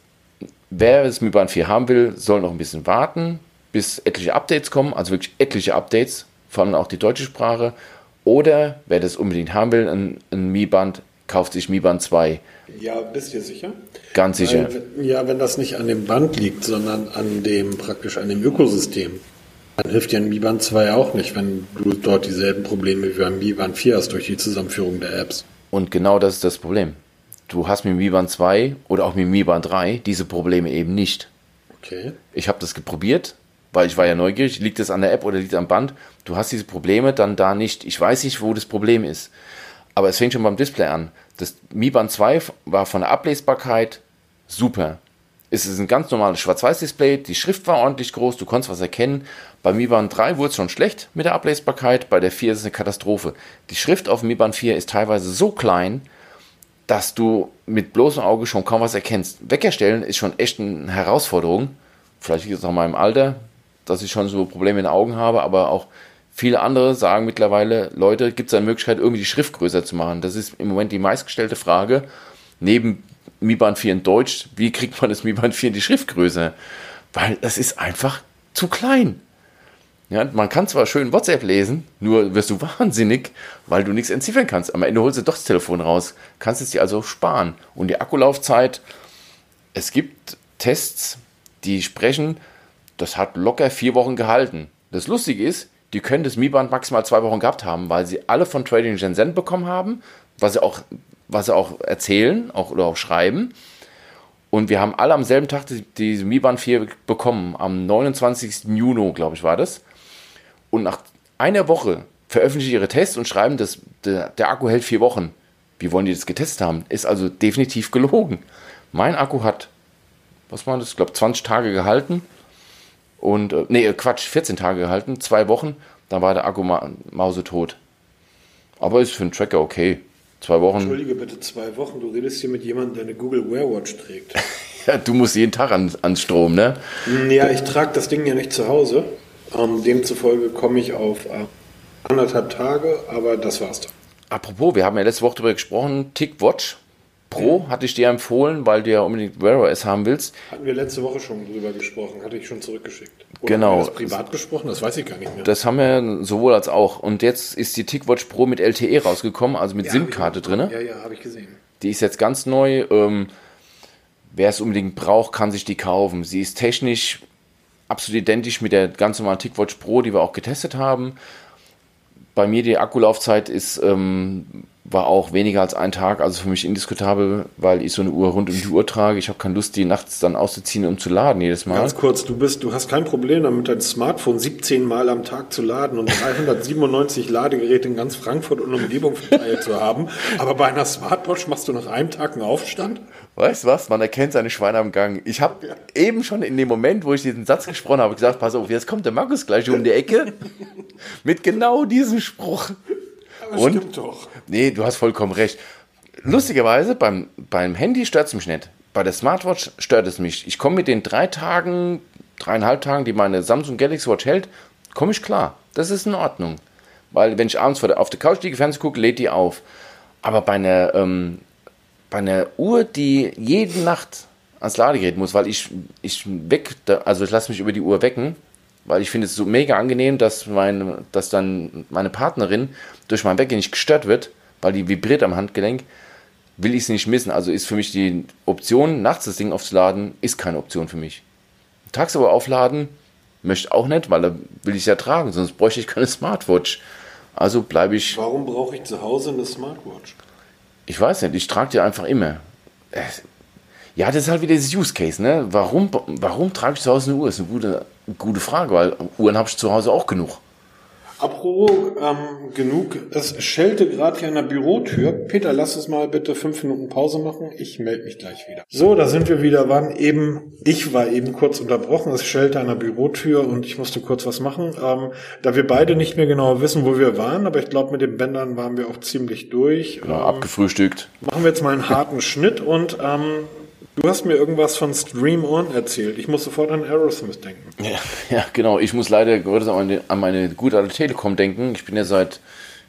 wer es mit Band 4 haben will, soll noch ein bisschen warten bis etliche Updates kommen, also wirklich etliche Updates, vor allem auch die deutsche Sprache. Oder wer das unbedingt haben will, ein, ein Mi-Band, kauft sich Mi Band 2. Ja, bist du sicher? Ganz sicher. Weil, ja, wenn das nicht an dem Band liegt, sondern an dem praktisch an dem Ökosystem, dann hilft dir ein Mi Band 2 auch nicht, wenn du dort dieselben Probleme wie beim Mi Band 4 hast durch die Zusammenführung der Apps. Und genau das ist das Problem. Du hast mit Mi Band 2 oder auch mit Mi Band 3 diese Probleme eben nicht. Okay. Ich habe das geprobiert, weil ich war ja neugierig, liegt es an der App oder liegt es am Band? Du hast diese Probleme dann da nicht. Ich weiß nicht, wo das Problem ist. Aber es fängt schon beim Display an. Das Mi Band 2 war von der Ablesbarkeit super. Es ist ein ganz normales Schwarz-Weiß-Display, die Schrift war ordentlich groß, du konntest was erkennen. Bei Mi Band 3 wurde es schon schlecht mit der Ablesbarkeit, bei der 4 ist es eine Katastrophe. Die Schrift auf Mi Band 4 ist teilweise so klein, dass du mit bloßem Auge schon kaum was erkennst. Weckerstellen ist schon echt eine Herausforderung. Vielleicht liegt es auch in meinem Alter, dass ich schon so Probleme in den Augen habe, aber auch viele andere sagen mittlerweile, Leute, gibt es eine Möglichkeit, irgendwie die Schrift größer zu machen? Das ist im Moment die meistgestellte Frage. Neben Mi Band 4 in Deutsch, wie kriegt man das Mi Band 4 in die Schrift größer? Weil das ist einfach zu klein. Ja, man kann zwar schön WhatsApp lesen, nur wirst du wahnsinnig, weil du nichts entziffern kannst. Am Ende holst du doch das Telefon raus, kannst es dir also sparen. Und die Akkulaufzeit, es gibt Tests, die sprechen, das hat locker vier Wochen gehalten. Das Lustige ist, die können das Mi-Band maximal zwei Wochen gehabt haben, weil sie alle von Trading Shenzhen bekommen haben, was sie auch, was sie auch erzählen auch, oder auch schreiben. Und wir haben alle am selben Tag die, die Mi Band 4 bekommen, am 29. Juni, glaube ich, war das und nach einer Woche veröffentlichen ihre Tests und schreiben, dass der, der, Akku hält vier Wochen. Wie wollen die das getestet haben? Ist also definitiv gelogen. Mein Akku hat, was war das? Ich glaube, 20 Tage gehalten. Und, äh, nee, Quatsch, 14 Tage gehalten, zwei Wochen. Dann war der Akku ma mausetot. Aber ist für einen Tracker okay. Zwei Wochen. Entschuldige bitte, zwei Wochen. Du redest hier mit jemandem, der eine Google Wear Watch trägt. ja, du musst jeden Tag an, an Strom, ne? Ja, ich trage das Ding ja nicht zu Hause. Ähm, demzufolge komme ich auf äh, anderthalb Tage, aber das war's dann. Apropos, wir haben ja letzte Woche darüber gesprochen, TickWatch Pro hatte ich dir empfohlen, weil du ja unbedingt Wear OS haben willst. Hatten wir letzte Woche schon drüber gesprochen, hatte ich schon zurückgeschickt. Oder genau. Haben wir das privat gesprochen? Das weiß ich gar nicht mehr. Das haben wir sowohl als auch. Und jetzt ist die TickWatch Pro mit LTE rausgekommen, also mit ja, SIM-Karte drin. Ja, ja, habe ich gesehen. Die ist jetzt ganz neu. Ähm, wer es unbedingt braucht, kann sich die kaufen. Sie ist technisch absolut identisch mit der ganz normalen TicWatch Pro, die wir auch getestet haben. Bei mir die Akkulaufzeit ist, ähm, war auch weniger als ein Tag, also für mich indiskutabel, weil ich so eine Uhr rund um die Uhr trage. Ich habe keine Lust, die nachts dann auszuziehen, um zu laden jedes Mal. Ganz kurz, du bist, du hast kein Problem damit, dein Smartphone 17 Mal am Tag zu laden und 397 Ladegeräte in ganz Frankfurt und Umgebung verteilt zu haben. Aber bei einer Smartwatch machst du nach einem Tag einen Aufstand? Weißt du was? Man erkennt seine Schweine am Gang. Ich habe ja. eben schon in dem Moment, wo ich diesen Satz gesprochen habe, gesagt, pass auf, jetzt kommt der Markus gleich um die Ecke mit genau diesem Spruch. Aber Und, stimmt doch. Nee, du hast vollkommen recht. Lustigerweise, beim, beim Handy stört es mich nicht. Bei der Smartwatch stört es mich. Ich komme mit den drei Tagen, dreieinhalb Tagen, die meine Samsung Galaxy Watch hält, komme ich klar. Das ist in Ordnung. Weil wenn ich abends auf der Couch liege, Fernsehen gucke, lädt die auf. Aber bei einer ähm, bei einer Uhr, die jede Nacht ans Ladegerät muss, weil ich, ich weg, also ich lasse mich über die Uhr wecken, weil ich finde es so mega angenehm, dass, meine, dass dann meine Partnerin durch mein Wecken nicht gestört wird, weil die vibriert am Handgelenk, will ich es nicht missen. Also ist für mich die Option, nachts das Ding aufzuladen, ist keine Option für mich. Tagsüber aufladen möchte auch nicht, weil da will ich es ja tragen, sonst bräuchte ich keine Smartwatch. Also bleibe ich. Warum brauche ich zu Hause eine Smartwatch? Ich weiß nicht, ich trage die einfach immer. Äh, ja, das ist halt wieder dieses Use Case, ne? Warum, warum trage ich zu Hause eine Uhr? Das ist eine gute, gute Frage, weil Uhren habe ich zu Hause auch genug. Apropos ähm, genug, es schellte gerade hier an der Bürotür. Peter, lass uns mal bitte fünf Minuten Pause machen. Ich melde mich gleich wieder. So, da sind wir wieder. Waren eben, ich war eben kurz unterbrochen. Es schellte an der Bürotür und ich musste kurz was machen. Ähm, da wir beide nicht mehr genau wissen, wo wir waren, aber ich glaube, mit den Bändern waren wir auch ziemlich durch. Genau, ähm, abgefrühstückt. Machen wir jetzt mal einen harten Schnitt und ähm, Du hast mir irgendwas von Stream On erzählt. Ich muss sofort an Aerosmith denken. Ja, ja genau. Ich muss leider an an meine gute alte Telekom denken. Ich bin ja seit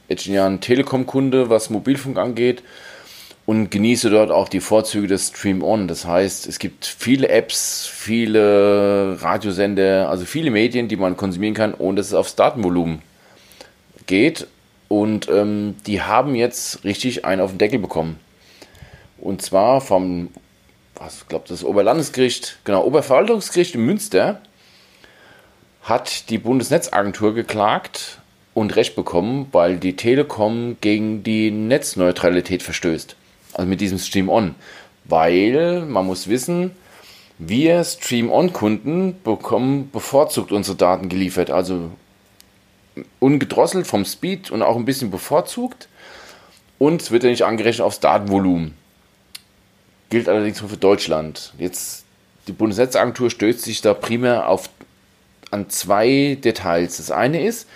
etlichen Jahren Telekom-Kunde, was Mobilfunk angeht und genieße dort auch die Vorzüge des Stream On. Das heißt, es gibt viele Apps, viele Radiosender, also viele Medien, die man konsumieren kann, ohne dass es aufs Datenvolumen geht. Und ähm, die haben jetzt richtig einen auf den Deckel bekommen. Und zwar vom was glaube das Oberlandesgericht, genau, Oberverwaltungsgericht in Münster hat die Bundesnetzagentur geklagt und Recht bekommen, weil die Telekom gegen die Netzneutralität verstößt. Also mit diesem Stream-On. Weil, man muss wissen, wir Stream-On-Kunden bekommen bevorzugt unsere Daten geliefert. Also ungedrosselt vom Speed und auch ein bisschen bevorzugt. Und es wird ja nicht angerechnet aufs Datenvolumen gilt allerdings nur für Deutschland. Jetzt die Bundesnetzagentur stößt sich da primär auf, an zwei Details. Das eine ist,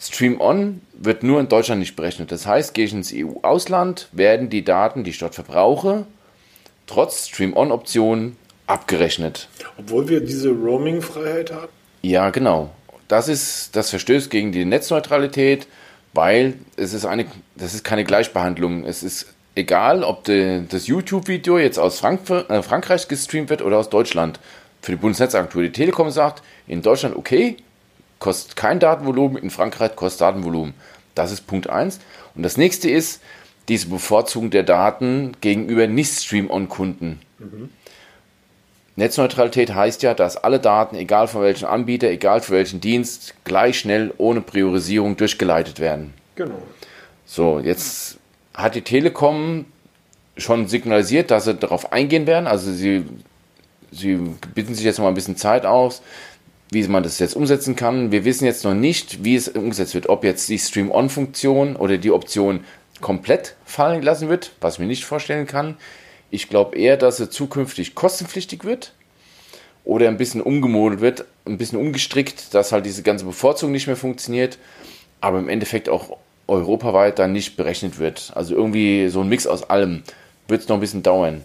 Stream On wird nur in Deutschland nicht berechnet. Das heißt, gehe ich ins EU-Ausland, werden die Daten, die ich dort verbrauche, trotz Stream On-Option abgerechnet. Obwohl wir diese Roaming-Freiheit haben? Ja, genau. Das ist, das verstößt gegen die Netzneutralität, weil es ist eine, das ist keine Gleichbehandlung. Es ist egal, ob de, das YouTube-Video jetzt aus Frankfurt, äh, Frankreich gestreamt wird oder aus Deutschland. Für die Bundesnetzagentur, die Telekom sagt, in Deutschland okay, kostet kein Datenvolumen, in Frankreich kostet Datenvolumen. Das ist Punkt 1. Und das nächste ist diese Bevorzugung der Daten gegenüber Nicht-Stream-On-Kunden. Mhm. Netzneutralität heißt ja, dass alle Daten, egal von welchem Anbieter, egal für welchen Dienst, gleich schnell ohne Priorisierung durchgeleitet werden. Genau. So, jetzt hat die Telekom schon signalisiert, dass sie darauf eingehen werden. Also sie, sie bitten sich jetzt noch mal ein bisschen Zeit aus, wie man das jetzt umsetzen kann. Wir wissen jetzt noch nicht, wie es umgesetzt wird. Ob jetzt die Stream-On-Funktion oder die Option komplett fallen gelassen wird, was ich mir nicht vorstellen kann. Ich glaube eher, dass es zukünftig kostenpflichtig wird oder ein bisschen umgemodelt wird, ein bisschen umgestrickt, dass halt diese ganze Bevorzugung nicht mehr funktioniert, aber im Endeffekt auch europaweit dann nicht berechnet wird. Also irgendwie so ein Mix aus allem wird es noch ein bisschen dauern.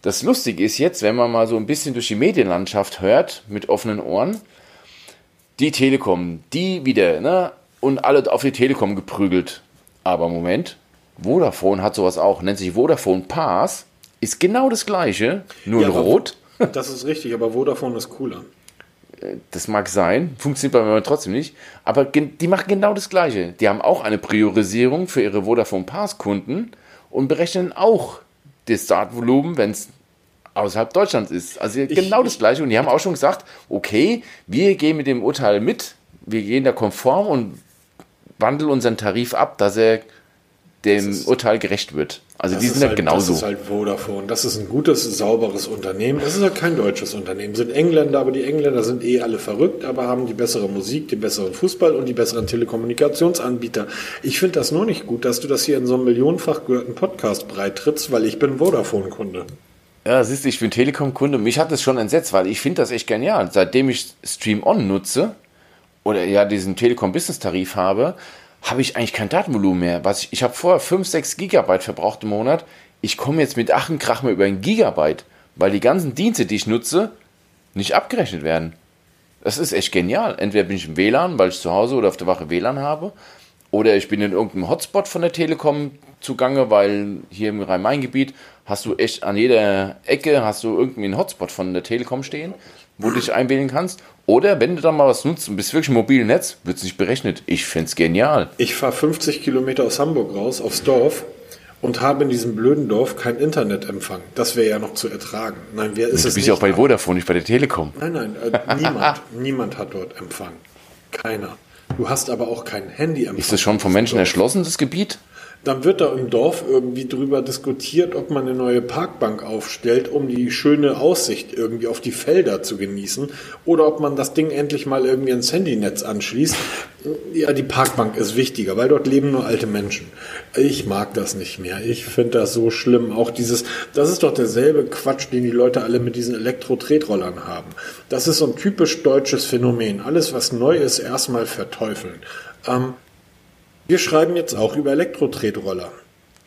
Das Lustige ist jetzt, wenn man mal so ein bisschen durch die Medienlandschaft hört, mit offenen Ohren, die Telekom, die wieder, ne, und alle auf die Telekom geprügelt. Aber Moment, Vodafone hat sowas auch, nennt sich Vodafone Pass, ist genau das gleiche, nur ja, in Rot. Das ist richtig, aber Vodafone ist cooler. Das mag sein, funktioniert bei mir trotzdem nicht, aber die machen genau das gleiche. Die haben auch eine Priorisierung für ihre Vodafone Pass Kunden und berechnen auch das Datenvolumen, wenn es außerhalb Deutschlands ist. Also ich, genau das gleiche. Und die haben auch schon gesagt, okay, wir gehen mit dem Urteil mit, wir gehen da konform und wandeln unseren Tarif ab, dass er dem Urteil gerecht wird. Also die sind halt, halt genauso. Das ist halt Vodafone. Das ist ein gutes, sauberes Unternehmen. Das ist halt kein deutsches Unternehmen. Sind Engländer, aber die Engländer sind eh alle verrückt, aber haben die bessere Musik, den besseren Fußball und die besseren Telekommunikationsanbieter. Ich finde das nur nicht gut, dass du das hier in so einem millionenfach gehörten Podcast breitrittst, weil ich bin Vodafone-Kunde. Ja, siehst du, ich bin Telekom-Kunde. Mich hat das schon entsetzt, weil ich finde das echt genial. Seitdem ich Stream On nutze oder ja diesen Telekom-Business-Tarif habe, habe ich eigentlich kein Datenvolumen mehr. Was ich, ich habe vorher 5, 6 Gigabyte verbraucht im Monat. Ich komme jetzt mit Ach und Krach mehr über ein Gigabyte, weil die ganzen Dienste, die ich nutze, nicht abgerechnet werden. Das ist echt genial. Entweder bin ich im WLAN, weil ich zu Hause oder auf der Wache WLAN habe, oder ich bin in irgendeinem Hotspot von der Telekom zugange, weil hier im Rhein-Main-Gebiet hast du echt an jeder Ecke hast du irgendwie einen Hotspot von der Telekom stehen, wo du dich einwählen kannst. Oder wenn du dann mal was nutzt und bist wirklich im mobilen Netz, wird es nicht berechnet. Ich finde es genial. Ich fahre 50 Kilometer aus Hamburg raus, aufs Dorf und habe in diesem blöden Dorf kein Internetempfang. Das wäre ja noch zu ertragen. Nein, wer ist du es? Du bist ja auch bei Vodafone, nicht bei der Telekom. Nein, nein, äh, niemand. niemand hat dort Empfang. Keiner. Du hast aber auch kein Handy-Empfang. Ist das schon vom Menschen erschlossen, das Gebiet? Dann wird da im Dorf irgendwie drüber diskutiert, ob man eine neue Parkbank aufstellt, um die schöne Aussicht irgendwie auf die Felder zu genießen. Oder ob man das Ding endlich mal irgendwie ins Handynetz anschließt. Ja, die Parkbank ist wichtiger, weil dort leben nur alte Menschen. Ich mag das nicht mehr. Ich finde das so schlimm. Auch dieses, das ist doch derselbe Quatsch, den die Leute alle mit diesen Elektro-Tretrollern haben. Das ist so ein typisch deutsches Phänomen. Alles, was neu ist, erstmal verteufeln. Ähm, wir schreiben jetzt auch über Elektro-Tretroller.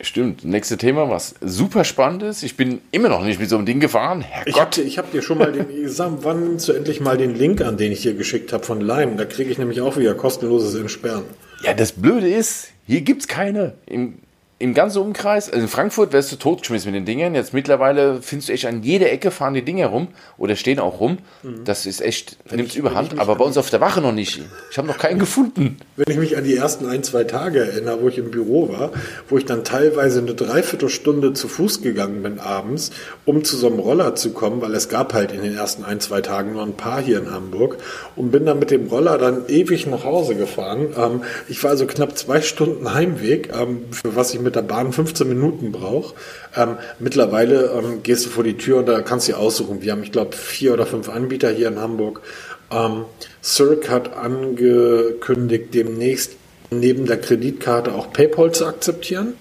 Stimmt. Nächste Thema, was super spannend ist. Ich bin immer noch nicht mit so einem Ding gefahren. Herrgott. Ich habe hab dir schon mal den, sag, wann nimmst du endlich mal den Link an, den ich dir geschickt habe von Lime? Da kriege ich nämlich auch wieder kostenloses Entsperren. Ja, das Blöde ist, hier gibt es keine. Im im ganzen Umkreis, also in Frankfurt wärst du totgeschmissen mit den Dingen. Jetzt mittlerweile findest du echt an jeder Ecke fahren die Dinger rum oder stehen auch rum. Mhm. Das ist echt, nimmt überhand, aber bei uns auf der Wache noch nicht. Ich habe noch keinen gefunden. Wenn ich mich an die ersten ein, zwei Tage erinnere, wo ich im Büro war, wo ich dann teilweise eine Dreiviertelstunde zu Fuß gegangen bin abends, um zu so einem Roller zu kommen, weil es gab halt in den ersten ein, zwei Tagen nur ein paar hier in Hamburg und bin dann mit dem Roller dann ewig nach Hause gefahren. Ähm, ich war also knapp zwei Stunden Heimweg, ähm, für was ich mit der Bahn 15 Minuten brauche. Ähm, mittlerweile ähm, gehst du vor die Tür und da kannst du dir aussuchen. Wir haben, ich glaube, vier oder fünf Anbieter hier in Hamburg. Ähm, Cirque hat angekündigt, demnächst neben der Kreditkarte auch PayPal zu akzeptieren.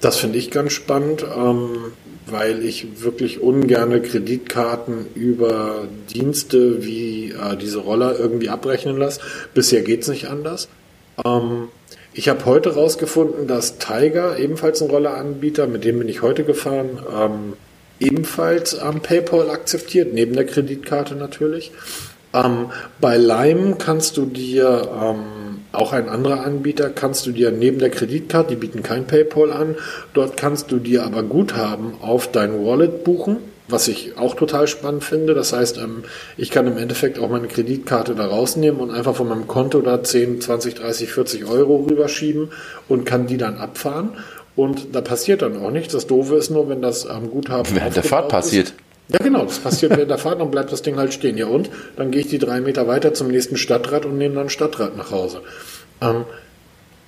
Das finde ich ganz spannend. Ähm, weil ich wirklich ungerne Kreditkarten über Dienste wie äh, diese Roller irgendwie abrechnen lasse. Bisher geht's nicht anders. Ähm, ich habe heute rausgefunden, dass Tiger, ebenfalls ein Rolleranbieter, mit dem bin ich heute gefahren, ähm, ebenfalls ähm, PayPal akzeptiert, neben der Kreditkarte natürlich. Ähm, bei Lime kannst du dir, ähm, auch ein anderer Anbieter, kannst du dir neben der Kreditkarte, die bieten kein PayPal an, dort kannst du dir aber Guthaben auf dein Wallet buchen was ich auch total spannend finde. Das heißt, ähm, ich kann im Endeffekt auch meine Kreditkarte da rausnehmen und einfach von meinem Konto da 10, 20, 30, 40 Euro rüberschieben und kann die dann abfahren. Und da passiert dann auch nichts. Das Doofe ist nur, wenn das am Guthaben. Während der Fahrt passiert. Ja, genau, das passiert während der Fahrt, dann bleibt das Ding halt stehen. Ja, und dann gehe ich die drei Meter weiter zum nächsten Stadtrat und nehme dann ein Stadtrat nach Hause. Ähm,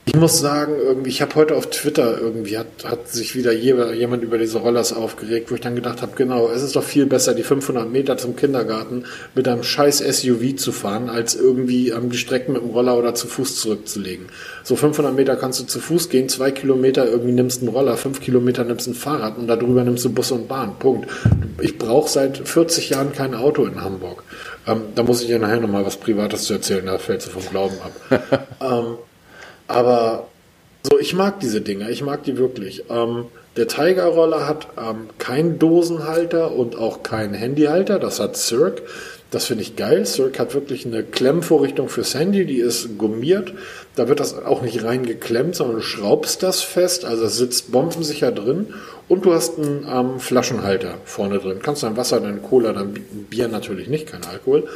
ich muss sagen, irgendwie, ich habe heute auf Twitter irgendwie hat, hat sich wieder jemand über diese Rollers aufgeregt, wo ich dann gedacht habe, genau, es ist doch viel besser, die 500 Meter zum Kindergarten mit einem scheiß SUV zu fahren, als irgendwie ähm, die Strecken mit dem Roller oder zu Fuß zurückzulegen. So 500 Meter kannst du zu Fuß gehen, zwei Kilometer irgendwie nimmst einen Roller, fünf Kilometer nimmst ein Fahrrad und darüber nimmst du Bus und Bahn. Punkt. Ich brauche seit 40 Jahren kein Auto in Hamburg. Ähm, da muss ich dir nachher nochmal was Privates zu erzählen, da fällst du vom Glauben ab. ähm, aber so, ich mag diese Dinger, ich mag die wirklich. Ähm, der Tiger-Roller hat ähm, keinen Dosenhalter und auch keinen Handyhalter, das hat Cirque. Das finde ich geil. Cirque hat wirklich eine Klemmvorrichtung fürs Handy, die ist gummiert. Da wird das auch nicht reingeklemmt, sondern du schraubst das fest, also es sitzt bombensicher drin. Und du hast einen ähm, Flaschenhalter vorne drin. Kannst dein Wasser, dein Cola, dein Bier natürlich nicht, kein Alkohol.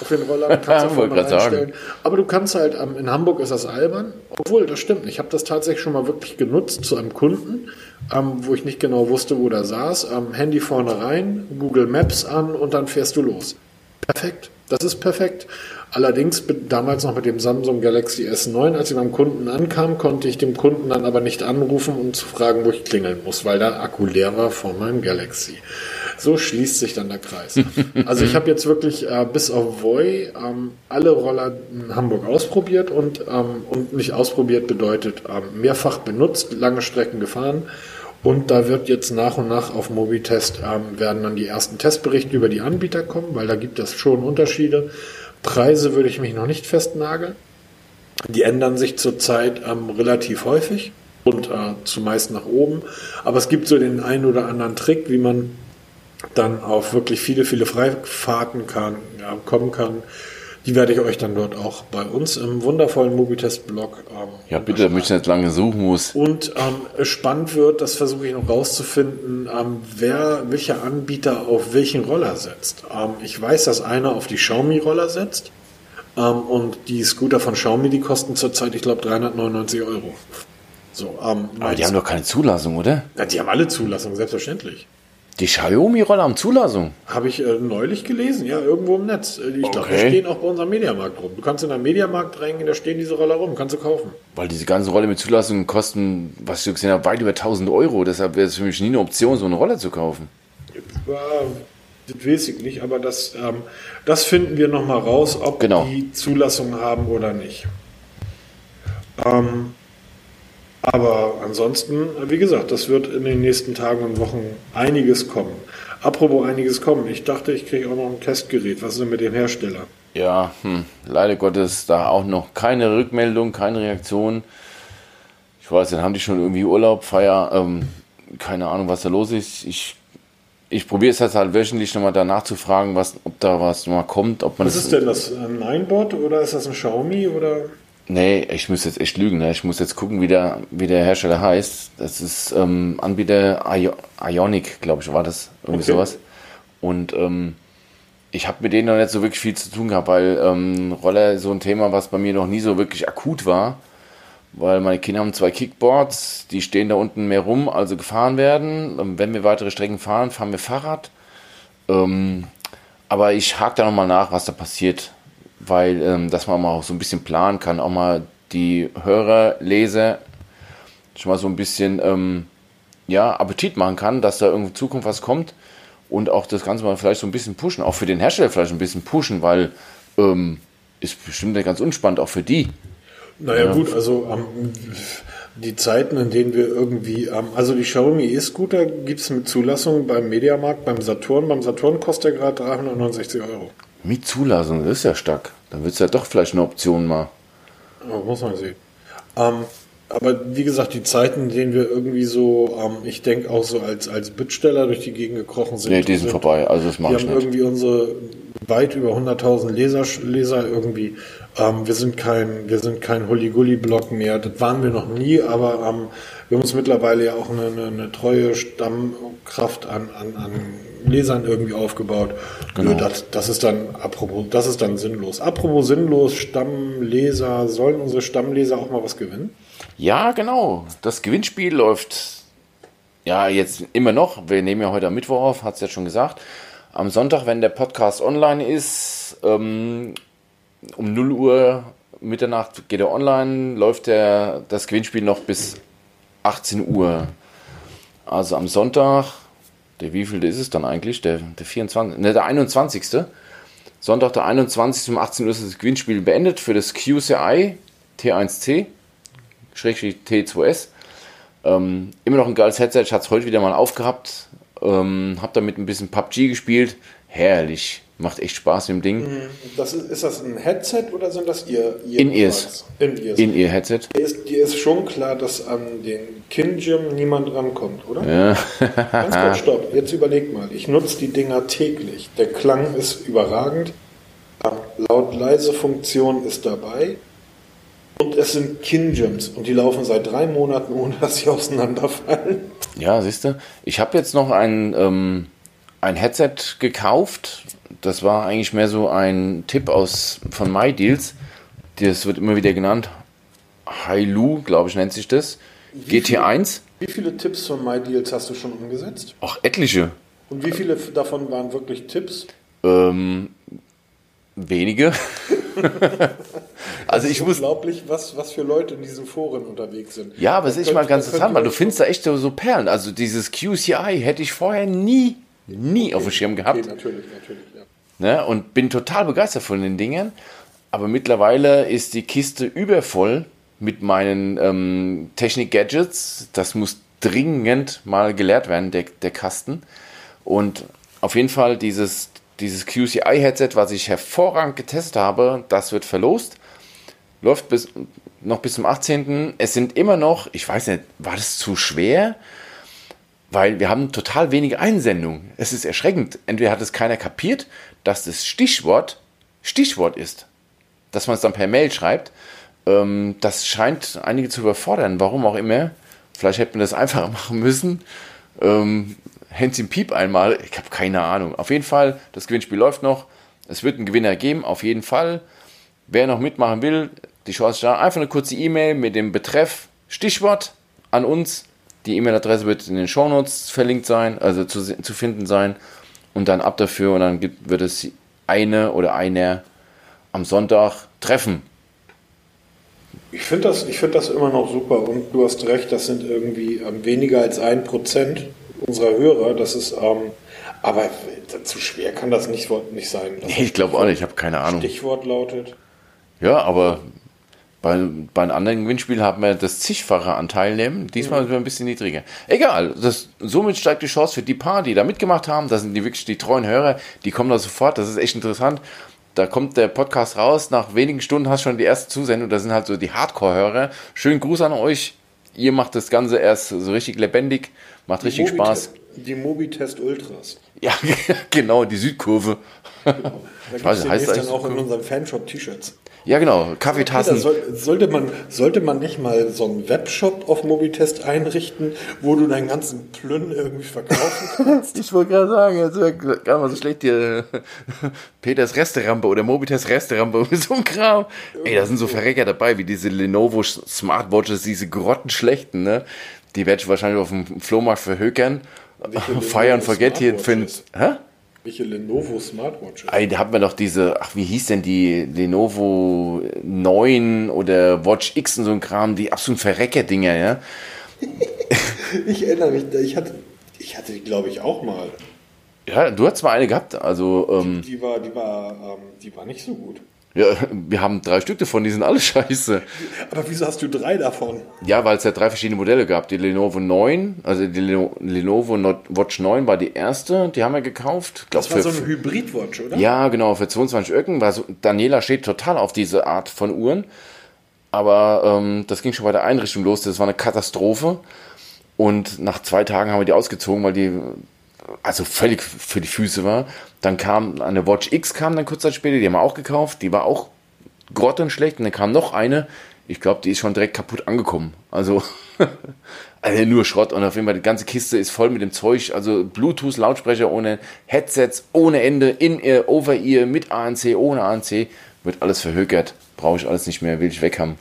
Auf den Roller kannst du vorne reinstellen. Aber du kannst halt, ähm, in Hamburg ist das albern. Obwohl, das stimmt. Ich habe das tatsächlich schon mal wirklich genutzt zu einem Kunden, ähm, wo ich nicht genau wusste, wo der saß. Ähm, Handy vorne rein, Google Maps an und dann fährst du los. Perfekt. Das ist perfekt. Allerdings damals noch mit dem Samsung Galaxy S9, als ich beim Kunden ankam, konnte ich dem Kunden dann aber nicht anrufen, um zu fragen, wo ich klingeln muss, weil der Akku leer war von meinem Galaxy. So schließt sich dann der Kreis. Also ich habe jetzt wirklich äh, bis auf Voi ähm, alle Roller in Hamburg ausprobiert und, ähm, und nicht ausprobiert bedeutet ähm, mehrfach benutzt, lange Strecken gefahren. Und da wird jetzt nach und nach auf Mobitest ähm, werden dann die ersten Testberichte über die Anbieter kommen, weil da gibt es schon Unterschiede. Preise würde ich mich noch nicht festnageln. Die ändern sich zurzeit ähm, relativ häufig und äh, zumeist nach oben. Aber es gibt so den einen oder anderen Trick, wie man dann auf wirklich viele, viele Freifahrten kann, ja, kommen kann, die werde ich euch dann dort auch bei uns im wundervollen Mobitest-Blog. Ähm, ja, bitte, damit ich nicht lange suchen muss. Und ähm, spannend wird, das versuche ich noch rauszufinden, ähm, wer, welcher Anbieter auf welchen Roller setzt. Ähm, ich weiß, dass einer auf die Xiaomi-Roller setzt. Ähm, und die Scooter von Xiaomi, die kosten zurzeit, ich glaube, 399 Euro. So, ähm, Aber die haben doch keine Zulassung, oder? Ja, die haben alle Zulassung, selbstverständlich. Die Xiaomi-Roller haben Zulassung. Habe ich äh, neulich gelesen, ja, irgendwo im Netz. Äh, ich okay. glaube, die stehen auch bei unserem Mediamarkt rum. Du kannst in einem Mediamarkt drängen, da stehen diese Roller rum, kannst du kaufen. Weil diese ganzen Roller mit Zulassung kosten, was ich gesehen habe, weit über 1000 Euro. Deshalb wäre es für mich nie eine Option, so eine Roller zu kaufen. Ja, das weiß ich nicht, aber das, ähm, das finden wir nochmal raus, ob genau. die Zulassung haben oder nicht. Ähm, aber ansonsten, wie gesagt, das wird in den nächsten Tagen und Wochen einiges kommen. Apropos einiges kommen, ich dachte, ich kriege auch noch ein Testgerät. Was ist denn mit dem Hersteller? Ja, hm, leider Gottes da auch noch keine Rückmeldung, keine Reaktion. Ich weiß, dann haben die schon irgendwie Urlaub, Feier, ähm, keine Ahnung, was da los ist. Ich, ich probiere es jetzt halt wöchentlich nochmal danach zu fragen, was, ob da was nochmal kommt. Ob man was ist denn das? Ein Ninebot oder ist das ein Xiaomi oder? Nee, ich muss jetzt echt lügen. Ne? Ich muss jetzt gucken, wie der, wie der Hersteller heißt. Das ist ähm, Anbieter Ionic, glaube ich, war das. Irgendwie okay. sowas. Und ähm, ich habe mit denen noch nicht so wirklich viel zu tun gehabt, weil ähm, Roller so ein Thema, was bei mir noch nie so wirklich akut war. Weil meine Kinder haben zwei Kickboards, die stehen da unten mehr rum, also gefahren werden. Ähm, wenn wir weitere Strecken fahren, fahren wir Fahrrad. Ähm, aber ich hake da nochmal nach, was da passiert weil ähm, dass man mal auch so ein bisschen planen kann, auch mal die Hörer, Leser schon mal so ein bisschen ähm, ja, Appetit machen kann, dass da irgendwo in Zukunft was kommt und auch das Ganze mal vielleicht so ein bisschen pushen, auch für den Hersteller vielleicht ein bisschen pushen, weil ähm, ist bestimmt ganz unspannend, auch für die. Naja, ja. gut, also ähm, die Zeiten, in denen wir irgendwie, ähm, also die Xiaomi E-Scooter gibt es mit Zulassung beim Mediamarkt, beim Saturn. Beim Saturn kostet der gerade 369 Euro. Mit Zulassung, das ist ja stark. Dann wird es ja doch vielleicht eine Option mal. Aber muss man sehen. Ähm, aber wie gesagt, die Zeiten, in denen wir irgendwie so, ähm, ich denke auch so als, als Bittsteller durch die Gegend gekrochen sind. Nee, die sind, vorbei, also das mache Wir ich haben nicht. irgendwie unsere weit über 100.000 Leser, Leser irgendwie. Ähm, wir sind kein, wir sind kein Hulli-Gulli-Blog mehr. Das waren wir noch nie, aber ähm, wir haben uns mittlerweile ja auch eine, eine, eine treue Stammkraft an, an, an Lesern irgendwie aufgebaut. Genau. Nö, das, das ist dann, apropos, das ist dann sinnlos. Apropos sinnlos, Stammleser, sollen unsere Stammleser auch mal was gewinnen? Ja, genau. Das Gewinnspiel läuft ja jetzt immer noch. Wir nehmen ja heute am Mittwoch auf, hat es ja schon gesagt. Am Sonntag, wenn der Podcast online ist, ähm, um 0 Uhr Mitternacht geht er online, läuft der, das Gewinnspiel noch bis 18 Uhr. Also am Sonntag, der wievielte ist es dann eigentlich? Der, der 24. Ne, der 21. Sonntag, der 21. um 18 Uhr ist das Gewinnspiel beendet für das QCI T1C. Schrägstrich T2S. Ähm, immer noch ein geiles Headset. Ich hatte es heute wieder mal aufgehabt. Ähm, hab damit ein bisschen PUBG gespielt. Herrlich. Macht echt Spaß im Ding. Das ist, ist das ein Headset oder sind das ihr, ihr In-Ears. In-Ears. In ihr Headset. Dir ist, dir ist schon klar, dass an den Kin-Gym niemand rankommt, oder? Ja. Ganz kurz, stopp. Jetzt überleg mal. Ich nutze die Dinger täglich. Der Klang ist überragend. Laut-Leise-Funktion ist dabei. Und es sind Kin-Gyms. Und die laufen seit drei Monaten, ohne dass sie auseinanderfallen. Ja, siehst du. Ich habe jetzt noch ein, ähm, ein Headset gekauft. Das war eigentlich mehr so ein Tipp aus von MyDeals. Das wird immer wieder genannt. Hailu, glaube ich, nennt sich das. GT1. Wie viele Tipps von MyDeals hast du schon umgesetzt? Auch etliche. Und wie viele davon waren wirklich Tipps? Ähm, wenige. also ich muss. Unglaublich, was, was für Leute in diesen Foren unterwegs sind. Ja, aber es ist mal ganz interessant, weil du findest da echt so, so Perlen. Also dieses QCI hätte ich vorher nie, nie auf dem Schirm gehabt. Okay, natürlich, natürlich. Ne? Und bin total begeistert von den Dingen. Aber mittlerweile ist die Kiste übervoll mit meinen ähm, Technik-Gadgets. Das muss dringend mal geleert werden, der, der Kasten. Und auf jeden Fall dieses, dieses QCI-Headset, was ich hervorragend getestet habe, das wird verlost. Läuft bis, noch bis zum 18. Es sind immer noch, ich weiß nicht, war das zu schwer? weil wir haben total wenige Einsendungen. Es ist erschreckend. Entweder hat es keiner kapiert, dass das Stichwort Stichwort ist. Dass man es dann per Mail schreibt. Ähm, das scheint einige zu überfordern. Warum auch immer. Vielleicht hätte man das einfacher machen müssen. Ähm, Hands im Piep einmal. Ich habe keine Ahnung. Auf jeden Fall, das Gewinnspiel läuft noch. Es wird einen Gewinner geben, auf jeden Fall. Wer noch mitmachen will, die Chance ist da. Einfach eine kurze E-Mail mit dem Betreff Stichwort an uns. Die E-Mail-Adresse wird in den Shownotes verlinkt sein, also zu, zu finden sein. Und dann ab dafür und dann gibt, wird es eine oder einer am Sonntag treffen. Ich finde das, ich find das immer noch super und du hast recht, das sind irgendwie ähm, weniger als ein Prozent unserer Hörer. Das ist, ähm, aber zu schwer kann das nicht, nicht sein. Das Nee, ich glaube auch nicht, ich habe keine Ahnung. Stichwort lautet. Ja, aber bei, bei einem anderen Gewinnspiel haben wir das zigfache an Teilnehmen. Diesmal sind wir ein bisschen niedriger. Egal, das, somit steigt die Chance für die paar, die da mitgemacht haben. Das sind die wirklich die treuen Hörer, die kommen da sofort. Das ist echt interessant. Da kommt der Podcast raus, nach wenigen Stunden hast du schon die erste Zusendung. Das sind halt so die Hardcore-Hörer. Schönen Gruß an euch. Ihr macht das Ganze erst so richtig lebendig, macht richtig Spaß. Die Mobitest Ultras. Ja, genau, die Südkurve. Da Ich gibt weiß es heißt dann auch in unserem Fanshop T-Shirts. Ja, genau, Peter, Kaffeetassen. soll, sollte, man, sollte man nicht mal so einen Webshop auf Mobitest einrichten, wo du deinen ganzen Plünn irgendwie verkaufen kannst? Ich wollte gerade sagen, jetzt wäre gar mal so schlecht hier Peters Resterampe oder Mobites Resterampe mit so einem Kram. Ey, da sind so Verrecker dabei, wie diese Lenovo Smartwatches, diese grottenschlechten, ne? Die werde ich wahrscheinlich auf dem Flohmarkt verhökern. Fire and forget hier für ein? Hä? Welche Lenovo Smartwatches? Ey, da hat man doch diese, ach, wie hieß denn die Lenovo 9 oder Watch X und so ein Kram, die absoluten Verrecker-Dinger, ja? Ich erinnere mich, ich hatte, ich hatte die, glaube ich, auch mal. Ja, du hast zwar eine gehabt, also, ähm, Die war, die war, ähm, die war nicht so gut. Ja, wir haben drei Stück davon, die sind alle scheiße. Aber wieso hast du drei davon? Ja, weil es ja drei verschiedene Modelle gab. Die Lenovo 9, also die Leno- Lenovo Not- Watch 9 war die erste, die haben wir gekauft. Glaub, Das war so für- ein Hybrid-Watch, oder? Ja, genau, für 22 Öcken. War so, Daniela steht total auf diese Art von Uhren. Aber ähm, das ging schon bei der Einrichtung los. Das war eine Katastrophe. Und nach zwei Tagen haben wir die ausgezogen, weil die also völlig für die Füße war. Dann kam eine Watch X, kam dann kurz Zeit später, die haben wir auch gekauft. Die war auch grottenschlecht. Und dann kam noch eine. Ich glaube, die ist schon direkt kaputt angekommen. Also, also nur Schrott. Und auf jeden Fall die ganze Kiste ist voll mit dem Zeug. Also Bluetooth-Lautsprecher ohne Headsets, ohne Ende, in ear, over ear, mit ANC, ohne ANC. Wird alles verhökert. Brauche ich alles nicht mehr, will ich weg haben.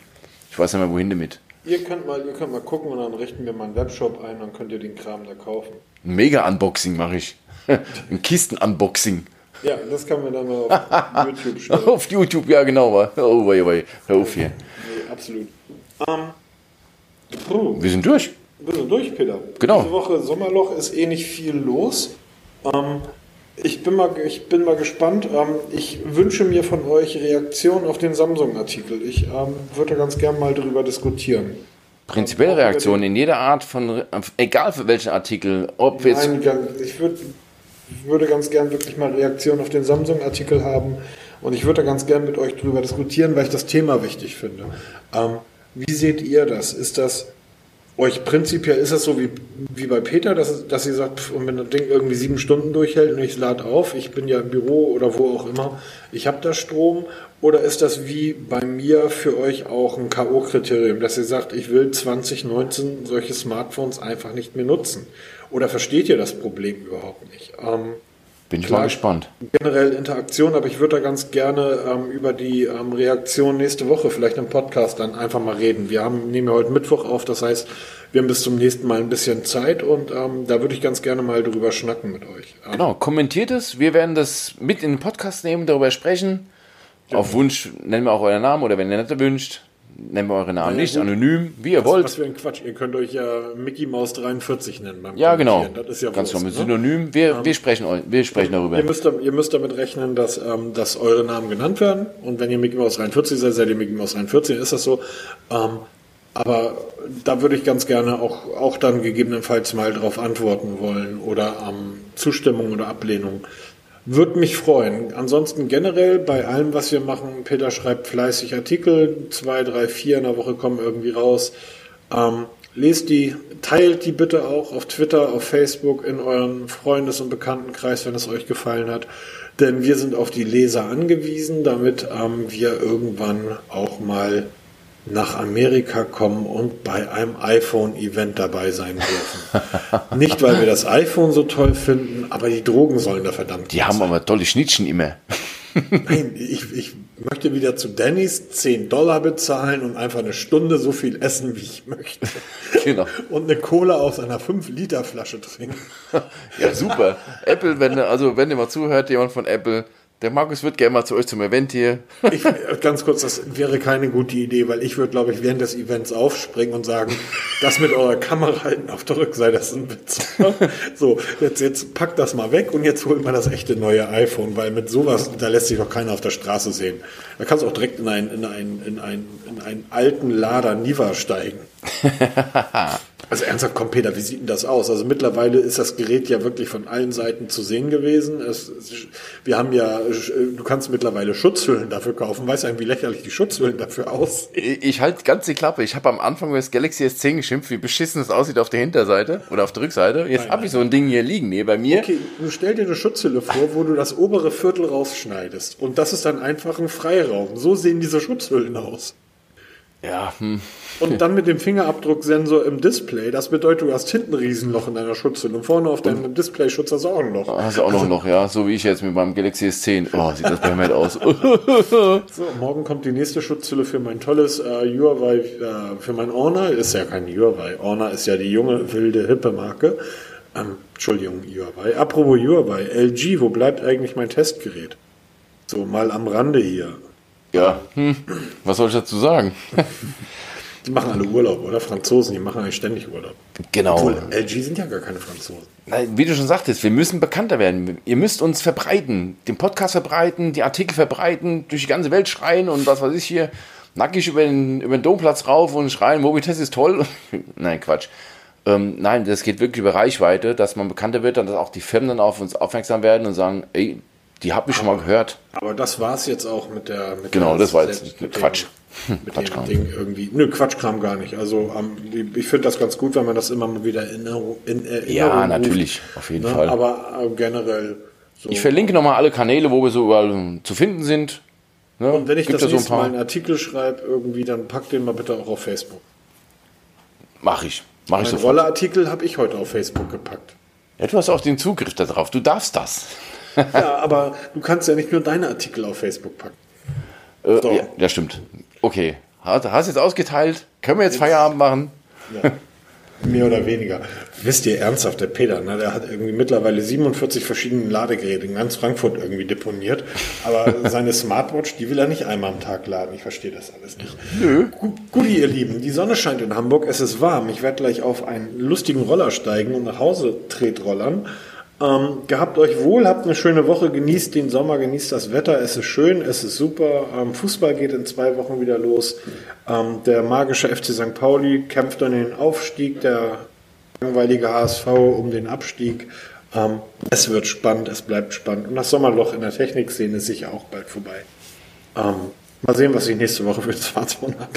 Ich weiß nicht mehr, wohin damit. Ihr könnt mal, ihr könnt mal gucken und dann richten wir mal einen Webshop ein, dann könnt ihr den Kram da kaufen. Ein Mega-Unboxing mache ich. Ein Kisten-Unboxing. Ja, das kann man dann mal auf YouTube stellen. Auf YouTube, ja genau. Oh, wei, wei. Hör auf hier. Nee, absolut. Ähm, Wir sind durch. wir sind durch, Peter. Genau. Diese Woche Sommerloch ist eh nicht viel los. Ähm, ich, bin mal, ich bin mal gespannt. Ähm, ich wünsche mir von euch Reaktionen auf den Samsung-Artikel. Ich ähm, würde ganz gern mal darüber diskutieren. Prinzipiell Reaktionen in jeder Art von, egal für welchen Artikel, ob jetzt Nein, ganz- ich würd, würde ganz gern wirklich mal Reaktionen auf den Samsung-Artikel haben und ich würde da ganz gern mit euch drüber diskutieren, weil ich das Thema wichtig finde. Ähm, wie seht ihr das? Ist das euch prinzipiell, ist das so wie, wie bei Peter, dass, dass ihr sagt, pf, und wenn das Ding irgendwie sieben Stunden durchhält und ich lade auf, ich bin ja im Büro oder wo auch immer, ich habe da Strom oder ist das wie bei mir für euch auch ein K.O.-Kriterium, dass ihr sagt, ich will 2019 solche Smartphones einfach nicht mehr nutzen? Oder versteht ihr das Problem überhaupt nicht? Ähm, bin ich klar. mal gespannt. generell Interaktion, aber ich würde da ganz gerne ähm, über die ähm, Reaktion nächste Woche, vielleicht im Podcast, dann einfach mal reden. Wir haben, nehmen ja heute Mittwoch auf, das heißt, wir haben bis zum nächsten Mal ein bisschen Zeit und ähm, da würde ich ganz gerne mal drüber schnacken mit euch. Ähm, Genau, kommentiert es. Wir werden das mit in den Podcast nehmen, darüber sprechen. Auf Wunsch nennen wir auch euren Namen oder wenn ihr nicht wünscht, nennen wir euren Namen Ja, nicht, gut. anonym, wie ihr was, wollt. was für ein Quatsch. Ihr könnt euch ja Mickey Maus 43 nennen beim ja, genau. Das ist ja Ganz normal. ne? Synonym. Wir, wir, sprechen, wir sprechen darüber. Ihr müsst, ihr müsst damit rechnen, dass, ähm, dass eure Namen genannt werden. Und wenn ihr Mickey Mouse 43 seid, seid ihr Mickey Mouse 43, dann ist das so. Ähm, aber da würde ich ganz gerne auch, auch dann gegebenenfalls mal drauf antworten wollen oder ähm, Zustimmung oder Ablehnung. Würde mich freuen. Ansonsten generell bei allem, was wir machen, Peter schreibt fleißig Artikel, zwei, drei, vier in der Woche kommen irgendwie raus. Ähm, lest die, teilt die bitte auch auf Twitter, auf Facebook, in euren Freundes- und Bekanntenkreis, wenn es euch gefallen hat. Denn wir sind auf die Leser angewiesen, damit ähm, wir irgendwann auch mal nach Amerika kommen und bei einem iPhone-Event dabei sein dürfen. Nicht, weil wir das iPhone so toll finden, aber die Drogen sollen da verdammt Die haben aber tolle Schnittchen immer. Nein, ich, ich möchte wieder zu Denny's 10 Dollar bezahlen und einfach eine Stunde so viel essen, wie ich möchte. Genau. Und eine Cola aus einer 5-Liter-Flasche trinken. Ja, super. Apple, wenn, also wenn ihr mal zuhört, jemand von Apple, der Markus wird gerne mal zu euch zum Event hier. Ich, ganz kurz, das wäre keine gute Idee, weil ich würde, glaube ich, während des Events aufspringen und sagen, das mit eurer Kamera halten auf der Rückseite, das ist ein Witz. So, jetzt, jetzt packt das mal weg und jetzt holt mal das echte neue iPhone, weil mit sowas, da lässt sich doch keiner auf der Straße sehen. Da kannst du auch direkt in einen, in einen, in einen, in einen alten Lader Niva steigen. Also ernsthaft, komm Peter, wie sieht denn das aus? Also mittlerweile ist das Gerät ja wirklich von allen Seiten zu sehen gewesen. Es, wir haben ja, du kannst mittlerweile Schutzhüllen dafür kaufen. Weißt du, wie lächerlich die Schutzhüllen dafür aussehen? Ich, ich halte ganz die Klappe. Ich habe am Anfang über das Galaxy S10 geschimpft, wie beschissen es aussieht auf der Hinterseite oder auf der Rückseite. Jetzt habe ich so ein Ding hier liegen, nee, bei mir. Okay, du stell dir eine Schutzhülle vor, wo du das obere Viertel rausschneidest. Und das ist dann einfach ein Freiraum. So sehen diese Schutzhüllen aus. Ja, hm. Und dann mit dem Fingerabdrucksensor im Display. Das bedeutet, du hast hinten ein Riesenloch in deiner Schutzhülle. Und vorne auf deinem Display-Schutz hast du auch ein Loch. hast du auch noch ein Loch, ja. So wie ich jetzt mit meinem Galaxy S10. Oh, sieht das bei mir halt aus. So, morgen kommt die nächste Schutzhülle für mein tolles äh, Huawei, äh, für mein Honor. Ist ja kein Huawei. Honor ist ja die junge, wilde, hippe Marke. Ähm, Entschuldigung, Huawei. Apropos Huawei, LG, wo bleibt eigentlich mein Testgerät? So, mal am Rande hier. Ja, hm. was soll ich dazu sagen? Die machen alle Urlaub, oder? Franzosen, die machen eigentlich ständig Urlaub. Genau. Obwohl, LG sind ja gar keine Franzosen. Nein, Wie du schon sagtest, wir müssen bekannter werden. Ihr müsst uns verbreiten, den Podcast verbreiten, die Artikel verbreiten, durch die ganze Welt schreien und was weiß ich hier, nackig über den, über den Domplatz rauf und schreien, Mobitest ist toll. nein, Quatsch. Ähm, nein, das geht wirklich über Reichweite, dass man bekannter wird und dass auch die Firmen dann auf uns aufmerksam werden und sagen, ey, die hab ich schon mal gehört. Aber das war es jetzt auch mit der. Mit Genau, der das war jetzt Quatsch. Dem, mit Quatschkram. dem Ding irgendwie. Nö, Quatschkram gar nicht. Also ähm, ich finde das ganz gut, wenn man das immer mal wieder in Erinnerung, in Erinnerung Ja, ruft, natürlich, auf jeden ne? Fall. Aber äh, generell so. Ich verlinke nochmal alle Kanäle, wo wir so überall zu finden sind. Ne? Und wenn ich Gibt das ja so ein Mal einen Artikel schreibe, irgendwie, dann pack den mal bitte auch auf Facebook. Mach ich. Mach ich sofort. Rollerartikel habe ich heute auf Facebook gepackt. Ja, du hast auch den Zugriff darauf. Du darfst das. ja, aber du kannst ja nicht nur deine Artikel auf Facebook packen. Äh, So. ja, das stimmt. Okay. Hast, hast jetzt ausgeteilt. Können wir jetzt Feierabend machen? Ja. Mehr oder weniger. Wisst ihr ernsthaft, der Peter, ne, der hat irgendwie mittlerweile 47 verschiedene Ladegeräte in ganz Frankfurt irgendwie deponiert. Aber seine Smartwatch, die will er nicht einmal am Tag laden. Ich verstehe das alles nicht. Nö. Gu- Guti, ihr Lieben, die Sonne scheint in Hamburg, es ist warm. Ich werde gleich auf einen lustigen Roller steigen und nach Hause tretrollern. Ähm, gehabt euch wohl, habt eine schöne Woche, genießt den Sommer, genießt das Wetter, es ist schön, es ist super. Ähm, Fußball geht in zwei Wochen wieder los. Ähm, der magische FC St. Pauli kämpft um den Aufstieg, der langweilige HSV um den Abstieg. Ähm, es wird spannend, es bleibt spannend. Und das Sommerloch in der Technikszene ist sicher auch bald vorbei. Ähm, mal sehen, was ich nächste Woche für ein Smartphone habe.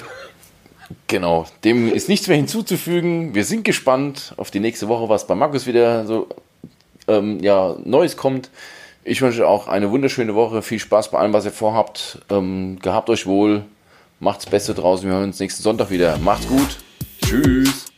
Genau. Dem ist nichts mehr hinzuzufügen. Wir sind gespannt auf die nächste Woche, was bei Markus wieder so ähm, ja, Neues kommt. Ich wünsche auch eine wunderschöne Woche. Viel Spaß bei allem, was ihr vorhabt. Ähm, gehabt euch wohl. Macht's Beste draußen. Wir hören uns nächsten Sonntag wieder. Macht's gut. Tschüss.